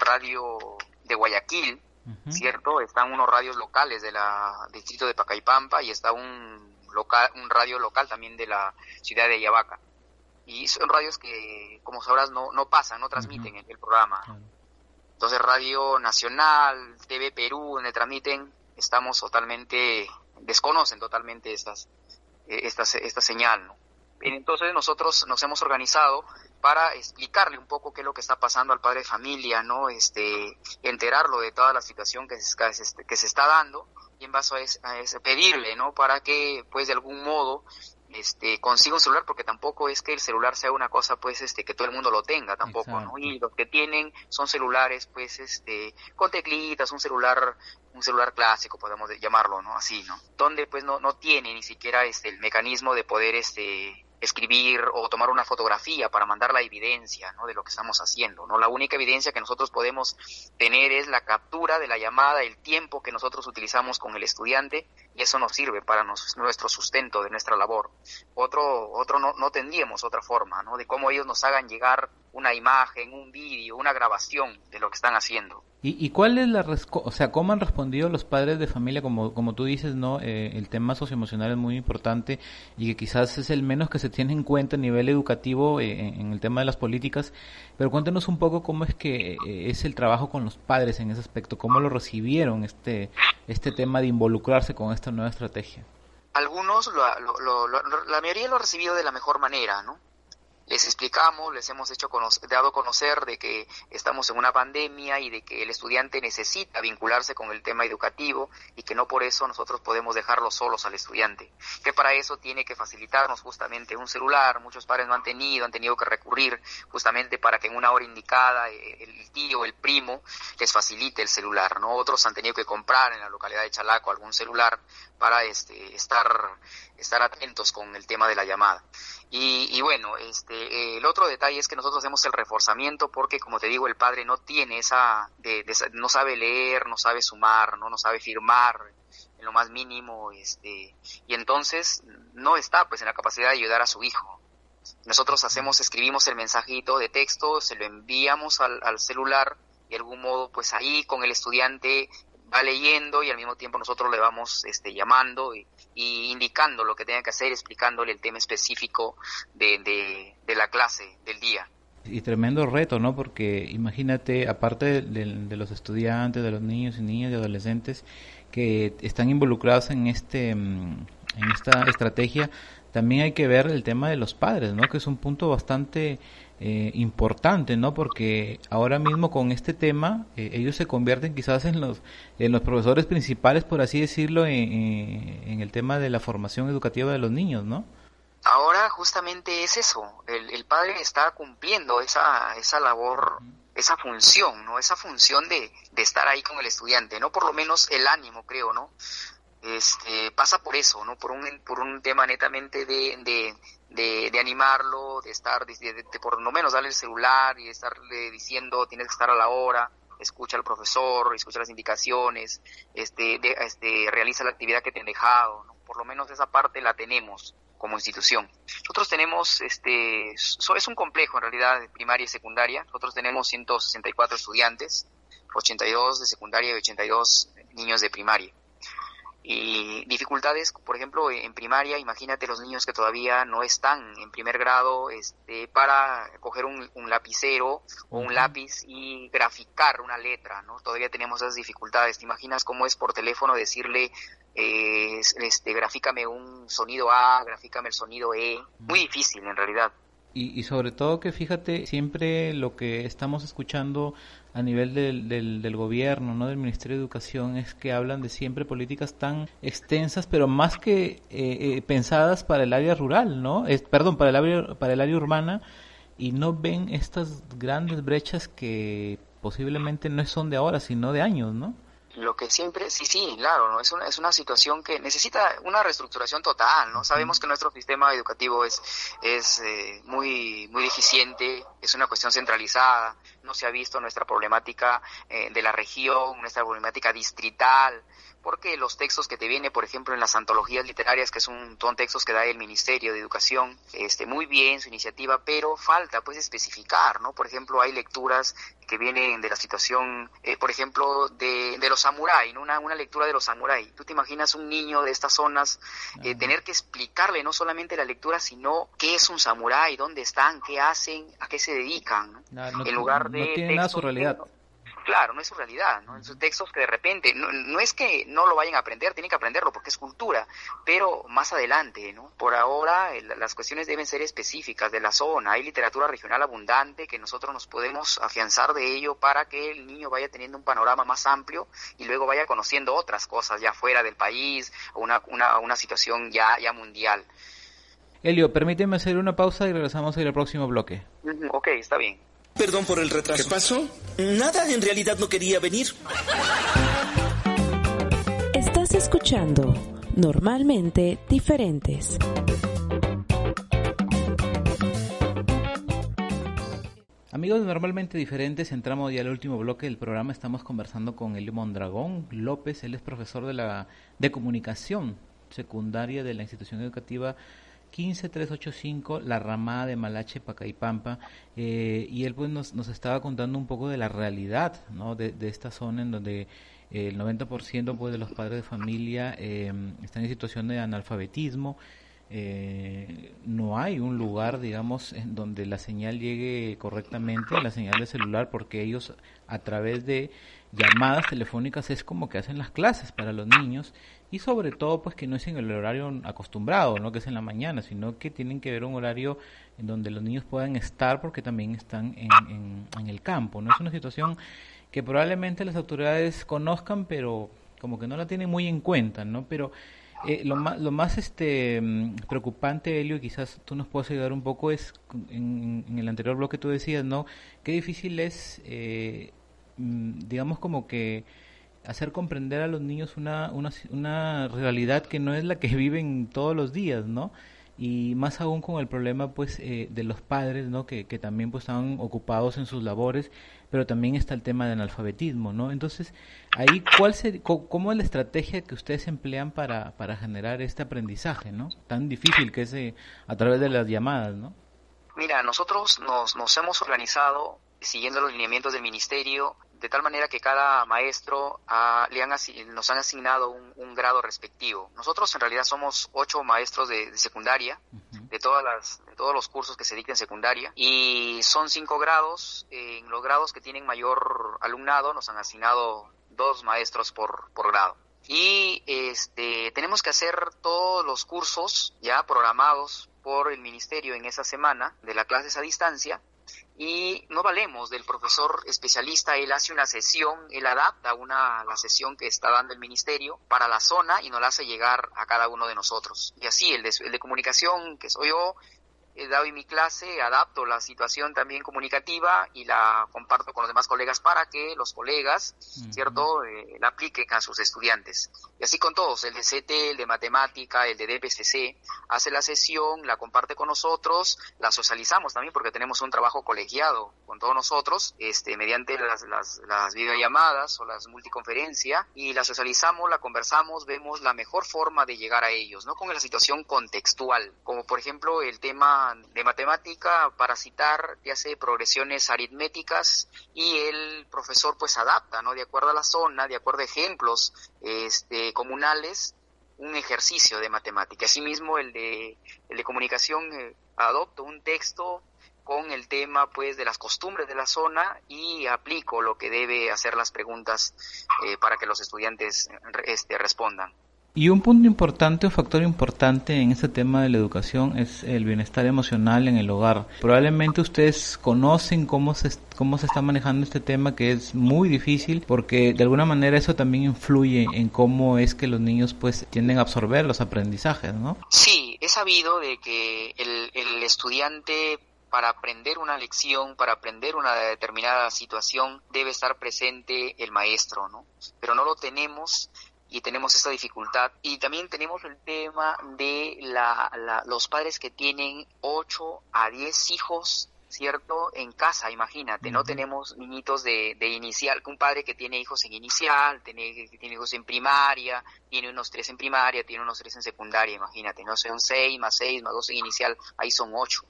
radio de Guayaquil, uh -huh. ¿cierto? Están unos radios locales del distrito de Pacaipampa y está un local, un radio local también de la ciudad de Ayabaca. Y son radios que, como sabrás, no, no pasan, no transmiten uh -huh. el, programa. Uh -huh. Entonces, Radio Nacional, TV Perú, donde transmiten, estamos totalmente desconocen totalmente estas, esta, esta señal, ¿no? Entonces nosotros nos hemos organizado para explicarle un poco qué es lo que está pasando al padre de familia, ¿no? Este, enterarlo de toda la situación que se, que se está dando y en base a, ese, pedirle, ¿no? Para que, pues, de algún modo, este, consiga un celular, porque tampoco es que el celular sea una cosa, pues, este, que todo el mundo lo tenga, tampoco, ¿no? Y los que tienen son celulares, pues, este, con teclitas, un celular, un celular clásico, podemos llamarlo, ¿no? Así, ¿no? Donde, pues, no, no tiene ni siquiera, este, el mecanismo de poder, este, escribir o tomar una fotografía para mandar la evidencia ¿no? de lo que estamos haciendo. ¿no? La única evidencia que nosotros podemos tener es la captura de la llamada, el tiempo que nosotros utilizamos con el estudiante y eso nos sirve para nuestro sustento de nuestra labor. Otro, otro no, no tendríamos otra forma ¿no? de cómo ellos nos hagan llegar una imagen, un vídeo, una grabación de lo que están haciendo. ¿Y, y cuál es la, o sea, cómo han respondido los padres de familia, como, como tú dices, no, eh, el tema socioemocional es muy importante y que quizás es el menos que se tiene en cuenta a nivel educativo eh, en el tema de las políticas, pero cuéntenos un poco cómo es que eh, es el trabajo con los padres en ese aspecto, cómo lo recibieron este, este tema de involucrarse con esta nueva estrategia. Algunos, la mayoría lo ha recibido de la mejor manera, ¿no? Les explicamos, les hemos hecho dado a conocer de que estamos en una pandemia y de que el estudiante necesita vincularse con el tema educativo y que no por eso nosotros podemos dejarlo solos al estudiante, que para eso tiene que facilitarnos justamente un celular, muchos padres no han tenido, han tenido que recurrir justamente para que en una hora indicada eh, el tío, el primo les facilite el celular, ¿no? Otros han tenido que comprar en la localidad de Chalaco algún celular para este estar estar atentos con el tema de la llamada. Y, bueno, este, el otro detalle es que nosotros hacemos el reforzamiento porque, como te digo, el padre no tiene esa, de, no sabe leer, no sabe sumar, no, no sabe firmar en lo más mínimo, este, y entonces no está pues en la capacidad de ayudar a su hijo. Nosotros hacemos, escribimos el mensajito de texto, se lo enviamos al, al celular, de algún modo pues ahí con el estudiante va leyendo y al mismo tiempo nosotros le vamos este, llamando y, indicando lo que tenga que hacer, explicándole el tema específico de, de, la clase del día. Y tremendo reto, ¿no? Porque imagínate, aparte de, los estudiantes, de los niños y niñas y adolescentes que están involucrados en este mm, en esta estrategia, también hay que ver el tema de los padres, ¿no? Que es un punto bastante eh, importante, ¿no? Porque ahora mismo con este tema eh, ellos se convierten quizás en los en los profesores principales, por así decirlo, en, el tema de la formación educativa de los niños, ¿no? Ahora justamente es eso, el, el padre está cumpliendo esa esa labor, esa función, ¿no? Esa función de, de estar ahí con el estudiante, ¿no? Por lo menos el ánimo, creo, ¿no? este, pasa por eso, ¿no? Por un, por un tema netamente de, de, de, animarlo, de estar, de, por lo menos darle el celular y estarle diciendo tienes que estar a la hora, escucha al profesor, escucha las indicaciones, este, de, este, realiza la actividad que te han dejado. Por lo menos esa parte la tenemos como institución. Nosotros tenemos, este, es un complejo en realidad de primaria y secundaria. Nosotros tenemos 164 estudiantes, 82 de secundaria y 82 niños de primaria. Y dificultades, por ejemplo, en primaria, imagínate los niños que todavía no están en primer grado este, para coger un, lapicero o un lápiz y graficar una letra, ¿no? Todavía tenemos esas dificultades. ¿Te imaginas cómo es por teléfono decirle, eh, este, grafícame un sonido A, grafícame el sonido E? Muy difícil en realidad. Y, y sobre todo que fíjate, siempre lo que estamos escuchando a nivel del, del, gobierno, no del Ministerio de Educación, es que hablan de siempre políticas tan extensas, pero más que eh, eh, pensadas para el área rural, ¿no? Es, perdón, para el área, para el área urbana y no ven estas grandes brechas que posiblemente no son de ahora, sino de años, ¿no? lo que siempre, sí, sí, claro, ¿no? Es una, es una situación que necesita una reestructuración total, ¿no? Sabemos que nuestro sistema educativo es, es eh, muy, muy deficiente, es una cuestión centralizada, no se ha visto nuestra problemática eh, de la región, nuestra problemática distrital, porque los textos que te viene, por ejemplo, en las antologías literarias, que son, son textos que da el Ministerio de Educación, este, muy bien su iniciativa, pero falta pues especificar, ¿no? Por ejemplo, hay lecturas que vienen de la situación, eh, por ejemplo, de, de los samuráis, ¿no? Una, una lectura de los samuráis. Tú te imaginas un niño de estas zonas eh, tener que explicarle no solamente la lectura, sino qué es un samurái, dónde están, qué hacen, a qué se dedican, en lugar de... No tiene nada su realidad Claro, no es su realidad, ¿no? Son textos que de repente, no, es que no lo vayan a aprender, tienen que aprenderlo porque es cultura, pero más adelante, ¿no? Por ahora las cuestiones deben ser específicas de la zona, hay literatura regional abundante que nosotros nos podemos afianzar de ello para que el niño vaya teniendo un panorama más amplio y luego vaya conociendo otras cosas ya fuera del país o una, una, una situación ya, ya mundial. Elio, permíteme hacer una pausa y regresamos al próximo bloque. Ok, está bien. Perdón por el retraso. ¿Qué pasó? Nada, en realidad no quería venir. Estás escuchando Normalmente Diferentes. Amigos de Normalmente Diferentes, entramos ya al último bloque del programa. Estamos conversando con Elio Mondragón López. Él es profesor de la de comunicación secundaria de la institución educativa 15385, la ramada de Malache, Pacaipampa, eh, y él pues nos, nos estaba contando un poco de la realidad ¿no? de, esta zona en donde el 90% pues, de los padres de familia eh, están en situación de analfabetismo, eh, no hay un lugar, digamos, en donde la señal llegue correctamente, la señal de celular, porque ellos a través de llamadas telefónicas es como que hacen las clases para los niños y sobre todo pues que no es en el horario acostumbrado, no que es en la mañana, sino que tienen que ver un horario en donde los niños puedan estar porque también están en, en, el campo, no es una situación que probablemente las autoridades conozcan pero como que no la tienen muy en cuenta, ¿no? Pero eh, lo más, lo más este, mm, preocupante, Elio, y quizás tú nos puedas ayudar un poco, es en, el anterior bloque tú decías, ¿no? Qué difícil es, eh, mm, digamos, como que hacer comprender a los niños una, una, una realidad que no es la que viven todos los días, ¿no? y más aún con el problema pues eh, de los padres no que, que también pues están ocupados en sus labores pero también está el tema del analfabetismo no entonces ahí cuál cómo es la estrategia que ustedes emplean para para generar este aprendizaje no tan difícil que es eh, a través de las llamadas no mira nosotros nos nos hemos organizado siguiendo los lineamientos del ministerio de tal manera que cada maestro ah, le han nos han asignado un, grado respectivo. Nosotros en realidad somos ocho maestros de, secundaria, de, todas las, de todos los cursos que se dictan en secundaria, y son cinco grados. En los grados que tienen mayor alumnado nos han asignado dos maestros por, por grado. Y este, tenemos que hacer todos los cursos ya programados por el ministerio en esa semana de las clases a distancia y no valemos del profesor especialista, él hace una sesión, él adapta una la sesión que está dando el ministerio para la zona y nos la hace llegar a cada uno de nosotros. Y así el de, el de comunicación, que soy yo, dado en mi clase, adapto la situación también comunicativa y la comparto con los demás colegas para que los colegas, ¿cierto?, eh, la apliquen a sus estudiantes. Y así con todos, el de CT, el de matemática, el de DPCC, hace la sesión, la comparte con nosotros, la socializamos también porque tenemos un trabajo colegiado con todos nosotros, este, mediante las, las, las videollamadas o las multiconferencias, y la socializamos, la conversamos, vemos la mejor forma de llegar a ellos, ¿no? Con la situación contextual, como por ejemplo el tema de matemática para citar, te hace progresiones aritméticas y el profesor pues adapta, ¿no? De acuerdo a la zona, de acuerdo a ejemplos este, comunales, un ejercicio de matemática. Asimismo, el de, el de comunicación eh, adopto un texto con el tema pues de las costumbres de la zona y aplico lo que debe hacer las preguntas eh, para que los estudiantes este, respondan. Y un punto importante, un factor importante en este tema de la educación es el bienestar emocional en el hogar. Probablemente ustedes conocen cómo se, cómo se está manejando este tema que es muy difícil porque de alguna manera eso también influye en cómo es que los niños pues tienden a absorber los aprendizajes, ¿no? Sí, he sabido de que el, el estudiante para aprender una lección, para aprender una determinada situación, debe estar presente el maestro, ¿no? Pero no lo tenemos y tenemos esta dificultad. Y también tenemos el tema de la, los padres que tienen 8 a 10 hijos, ¿cierto? En casa, imagínate, no tenemos niñitos de, de inicial, un padre que tiene hijos en inicial, tiene, tiene hijos en primaria, tiene unos 3 en primaria, tiene unos 3 en secundaria, imagínate, no son 6 más 6 más 2 en inicial, ahí son 8.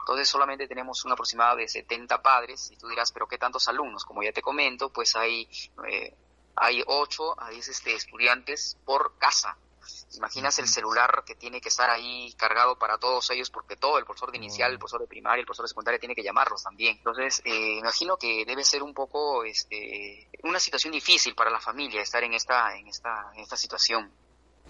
Entonces solamente tenemos un aproximado de 70 padres y tú dirás, pero ¿qué tantos alumnos? Como ya te comento, pues hay eh, hay 8 a 10 este, estudiantes por casa. Imaginas el celular que tiene que estar ahí cargado para todos ellos porque todo, el profesor de inicial, el profesor de primaria, el profesor de secundaria tiene que llamarlos también. Entonces, eh, imagino que debe ser un poco este, una situación difícil para la familia estar en esta, en esta, en esta situación.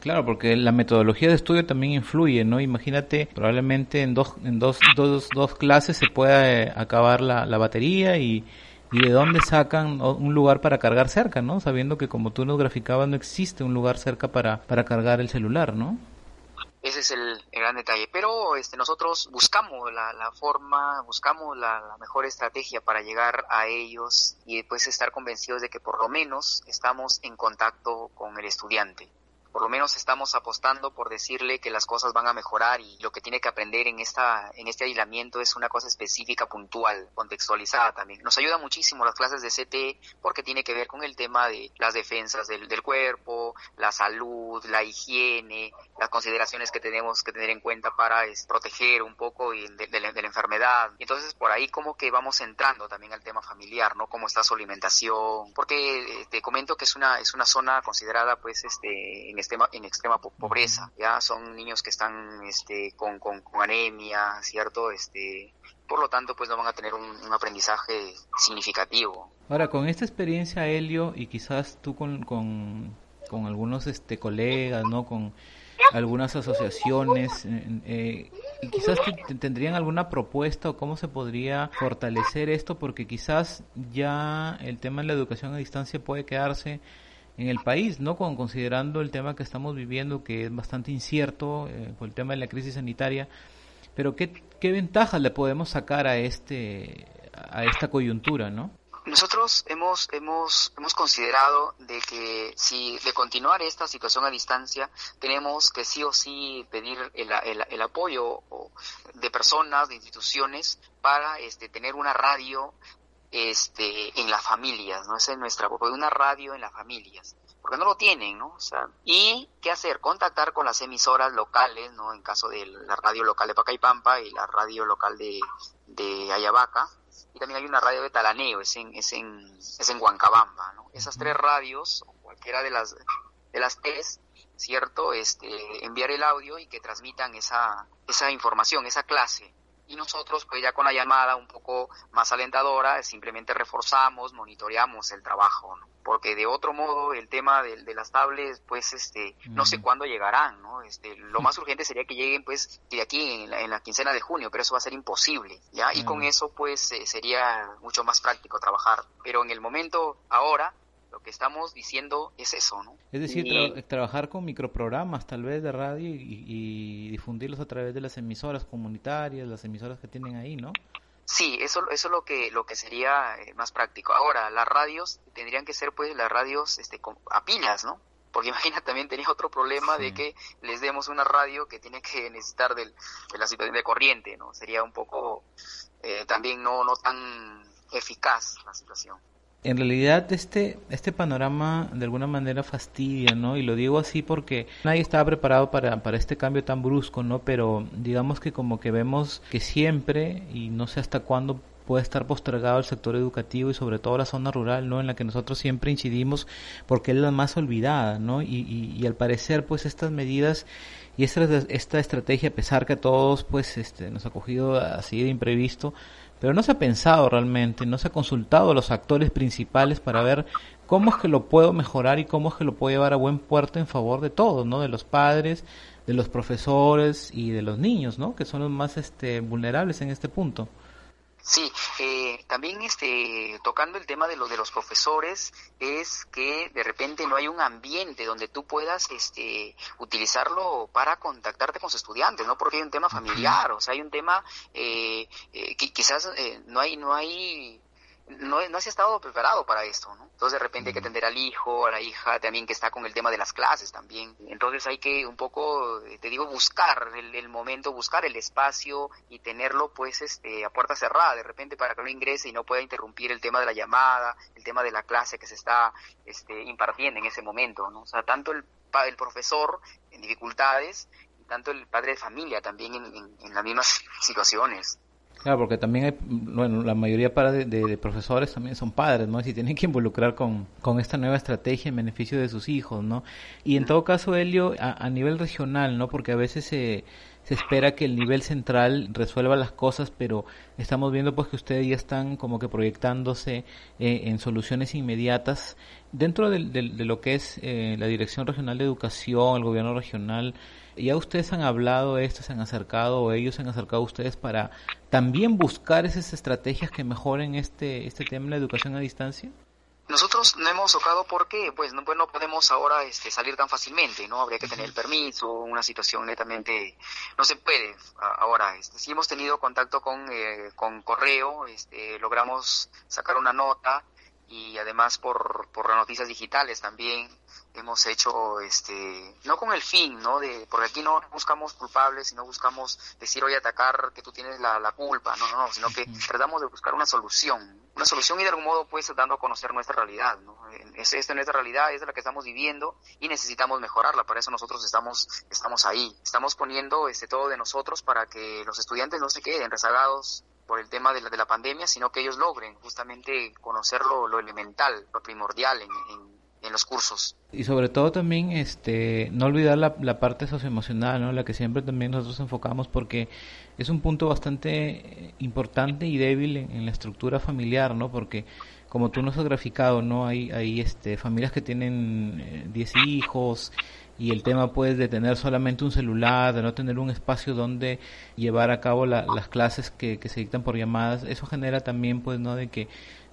Claro, porque la metodología de estudio también influye, ¿no? Imagínate, probablemente en dos, en dos, dos, dos clases se pueda eh, acabar la, la batería y, y de dónde sacan un lugar para cargar cerca, ¿no? Sabiendo que como tú nos graficabas no existe un lugar cerca para, para cargar el celular, ¿no? Ese es el, gran detalle. Pero este, nosotros buscamos la, la forma, buscamos la, la, mejor estrategia para llegar a ellos y después estar convencidos de que por lo menos estamos en contacto con el estudiante por lo menos estamos apostando por decirle que las cosas van a mejorar y lo que tiene que aprender en esta en este aislamiento es una cosa específica, puntual, contextualizada también. Nos ayuda muchísimo las clases de CT porque tiene que ver con el tema de las defensas del, del cuerpo, la salud, la higiene, las consideraciones que tenemos que tener en cuenta para es, proteger un poco de, de, de, la, enfermedad. Entonces por ahí como que vamos entrando también al tema familiar, ¿no? Cómo está su alimentación, porque eh, te comento que es una es una zona considerada pues este en extrema, en extrema pobreza, ya son niños que están este, con, con, anemia, ¿cierto? Este, por lo tanto, pues no van a tener un, aprendizaje significativo. Ahora, con esta experiencia, Helio, y quizás tú con, con, con algunos este, colegas, ¿no? Con algunas asociaciones, eh, eh y quizás tendrían alguna propuesta o cómo se podría fortalecer esto, porque quizás ya el tema de la educación a distancia puede quedarse en el país, ¿no? Con, considerando el tema que estamos viviendo, que es bastante incierto eh, por el tema de la crisis sanitaria, pero ¿qué, ¿qué ventajas le podemos sacar a este a esta coyuntura, ¿no? Nosotros hemos, hemos, hemos considerado de que si de continuar esta situación a distancia, tenemos que sí o sí pedir el, el, el apoyo de personas, de instituciones, para este, tener una radio este, en las familias, ¿no? Esa es nuestra, una radio en las familias, porque no lo tienen, ¿no? O sea, y qué hacer, contactar con las emisoras locales, ¿no? En caso de la radio local de Pacaipampa y la radio local de, de Ayabaca, y también hay una radio de Talaneo, es en, es en, es en Huancabamba, ¿no? Esas tres radios, o cualquiera de las, de las tres, ¿cierto? Este, enviar el audio y que transmitan esa, esa información, esa clase, y nosotros pues ya con la llamada un poco más alentadora simplemente reforzamos, monitoreamos el trabajo, ¿no? porque de otro modo el tema de, de las tablets pues este no sé cuándo llegarán, ¿no? Este lo más urgente sería que lleguen pues de aquí en la, en la quincena de junio, pero eso va a ser imposible, ¿ya? Y con eso pues eh, sería mucho más práctico trabajar, pero en el momento ahora lo que estamos diciendo es eso, ¿no? Es decir, trabajar con microprogramas tal vez de radio y, difundirlos a través de las emisoras comunitarias, las emisoras que tienen ahí, ¿no? Sí, eso, eso es lo que, lo que sería eh, más práctico. Ahora, las radios tendrían que ser pues las radios este, a pilas, ¿no? Porque imagina también tenía otro problema de que les demos una radio que tiene que necesitar del, de la situación de corriente, ¿no? Sería un poco eh, también no, no tan eficaz la situación en realidad este, este panorama de alguna manera fastidia, ¿no? Y lo digo así porque nadie estaba preparado para, para este cambio tan brusco, ¿no? Pero digamos que como que vemos que siempre, y no sé hasta cuándo puede estar postergado el sector educativo y sobre todo la zona rural, ¿no? En la que nosotros siempre incidimos porque es la más olvidada, ¿no? Y, y, y al parecer, pues estas medidas y esta, esta estrategia, a pesar que a todos, pues, este, nos ha cogido así de imprevisto, pero no se ha pensado realmente, no se ha consultado a los actores principales para ver cómo es que lo puedo mejorar y cómo es que lo puedo llevar a buen puerto en favor de todos, ¿no? De los padres, de los profesores y de los niños, ¿no? Que son los más este, vulnerables en este punto. Sí, eh, también este, tocando el tema de lo de los profesores, es que de repente no hay un ambiente donde tú puedas este, utilizarlo para contactarte con sus estudiantes, ¿no? Porque hay un tema familiar, o sea, hay un tema eh, eh, que quizás eh, no hay, no hay no, no se ha estado preparado para esto, ¿no? Entonces de repente hay que atender al hijo, a la hija, también que está con el tema de las clases también. Entonces hay que un poco, eh, te digo, buscar el, momento, buscar el espacio y tenerlo pues este a puerta cerrada, de repente para que no ingrese y no pueda interrumpir el tema de la llamada, el tema de la clase que se está este, impartiendo en ese momento, ¿no? O sea, tanto el, el profesor en dificultades y tanto el padre de familia también en, en las mismas situaciones. Claro, porque también hay, bueno, la mayoría de, de, profesores también son padres, ¿no? Y tienen que involucrar con, con esta nueva estrategia en beneficio de sus hijos, ¿no? Y en todo caso, Helio, a, a nivel regional, ¿no? Porque a veces se, se espera que el nivel central resuelva las cosas, pero estamos viendo pues que ustedes ya están como que proyectándose eh, en soluciones inmediatas. Dentro de, lo que es eh, la Dirección Regional de Educación, el gobierno regional, ¿ya ustedes han hablado de esto, se han acercado o ellos se han acercado a ustedes para también buscar esas estrategias que mejoren este, este tema de la educación a distancia? Nosotros no hemos tocado porque pues no, pues no podemos ahora este, salir tan fácilmente, ¿no? Habría que tener el permiso, una situación netamente no se puede ahora. Este, sí hemos tenido contacto con, eh, con correo, este, logramos sacar una nota y además por, por las noticias digitales también hemos hecho este no con el fin no de porque aquí no buscamos culpables sino buscamos decir oye atacar que tú tienes la, la culpa no no no sino que tratamos de buscar una solución una solución y de algún modo pues dando a conocer nuestra realidad no es esta nuestra realidad es la que estamos viviendo y necesitamos mejorarla. Para eso nosotros estamos estamos ahí. Estamos poniendo este todo de nosotros para que los estudiantes no se queden rezagados por el tema de la, de la pandemia, sino que ellos logren justamente conocer lo, elemental, lo primordial en, en los cursos. Y sobre todo también este no olvidar la, la parte socioemocional, ¿no? la que siempre también nosotros enfocamos porque es un punto bastante importante y débil en, la estructura familiar, ¿no? Porque como tú nos has graficado, ¿no? Hay, hay este, familias que tienen 10 eh, hijos y el tema pues de tener solamente un celular, de no tener un espacio donde llevar a cabo las clases que, que se dictan por llamadas, eso genera también pues, ¿no? De que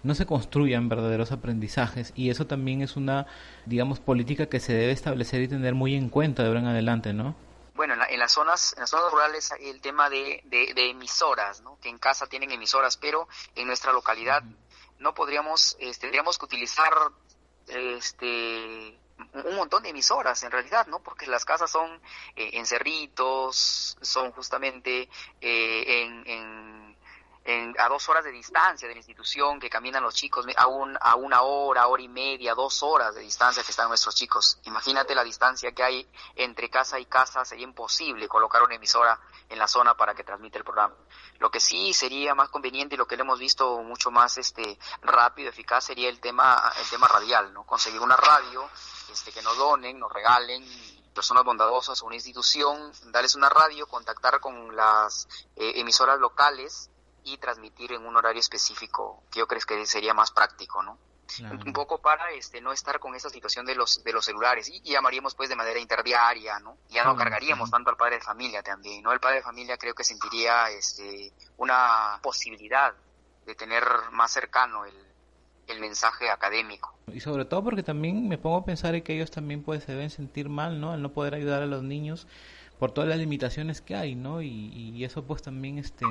no se construyan verdaderos aprendizajes y eso también es una, digamos, política que se debe establecer y tener muy en cuenta de ahora en adelante, ¿no? Bueno, en, las zonas en las zonas rurales hay el tema de, de, emisoras, ¿no? Que en casa tienen emisoras, pero en nuestra localidad no podríamos, este, tendríamos que utilizar este un montón de emisoras en realidad, ¿no? Porque las casas son eh, en cerritos, son justamente eh, en a dos horas de distancia de la institución que caminan los chicos, a, un, a una hora, hora y media, dos horas de distancia que están nuestros chicos. Imagínate la distancia que hay entre casa y casa, sería imposible colocar una emisora en la zona para que transmita el programa. Lo que sí sería más conveniente y lo que le hemos visto mucho más este rápido, eficaz, sería el tema, el tema radial, ¿no? Conseguir una radio este, que nos donen, nos regalen personas bondadosas una institución, darles una radio, contactar con las eh, emisoras locales y transmitir en un horario específico, que yo creo que sería más práctico, ¿no? Un poco para este no estar con esa situación de los de los celulares y, llamaríamos pues de manera interdiaria, ¿no? Ya no cargaríamos tanto al padre de familia también, ¿no? El padre de familia creo que sentiría este una posibilidad de tener más cercano el, el mensaje académico. Y sobre todo porque también me pongo a pensar que ellos también pues se deben sentir mal, ¿no? Al no poder ayudar a los niños por todas las limitaciones que hay, ¿no? Y, y eso pues también este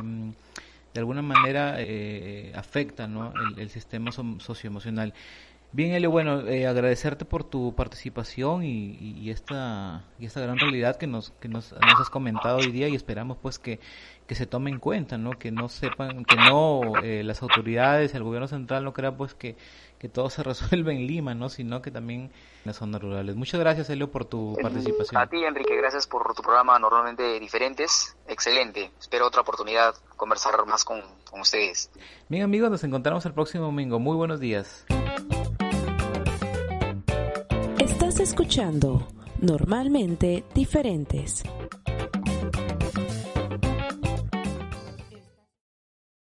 de alguna manera eh, afecta ¿no? el, sistema socioemocional. Bien, Elio, bueno, eh, agradecerte por tu participación y, y, esta, y esta gran realidad que nos, que nos, nos has comentado hoy día y esperamos pues que, que se tome en cuenta, ¿no? Que no sepan, que no eh, las autoridades, el gobierno central no crea pues que, que todo se resuelve en Lima, ¿no? Sino que también en las zonas rurales. Muchas gracias, Elio, por tu participación. A ti, Enrique, gracias por tu programa normalmente diferentes. Excelente. Espero otra oportunidad conversar más con, con ustedes. Bien, amigos, nos encontramos el próximo domingo. Muy buenos días. Estás escuchando Normalmente Diferentes.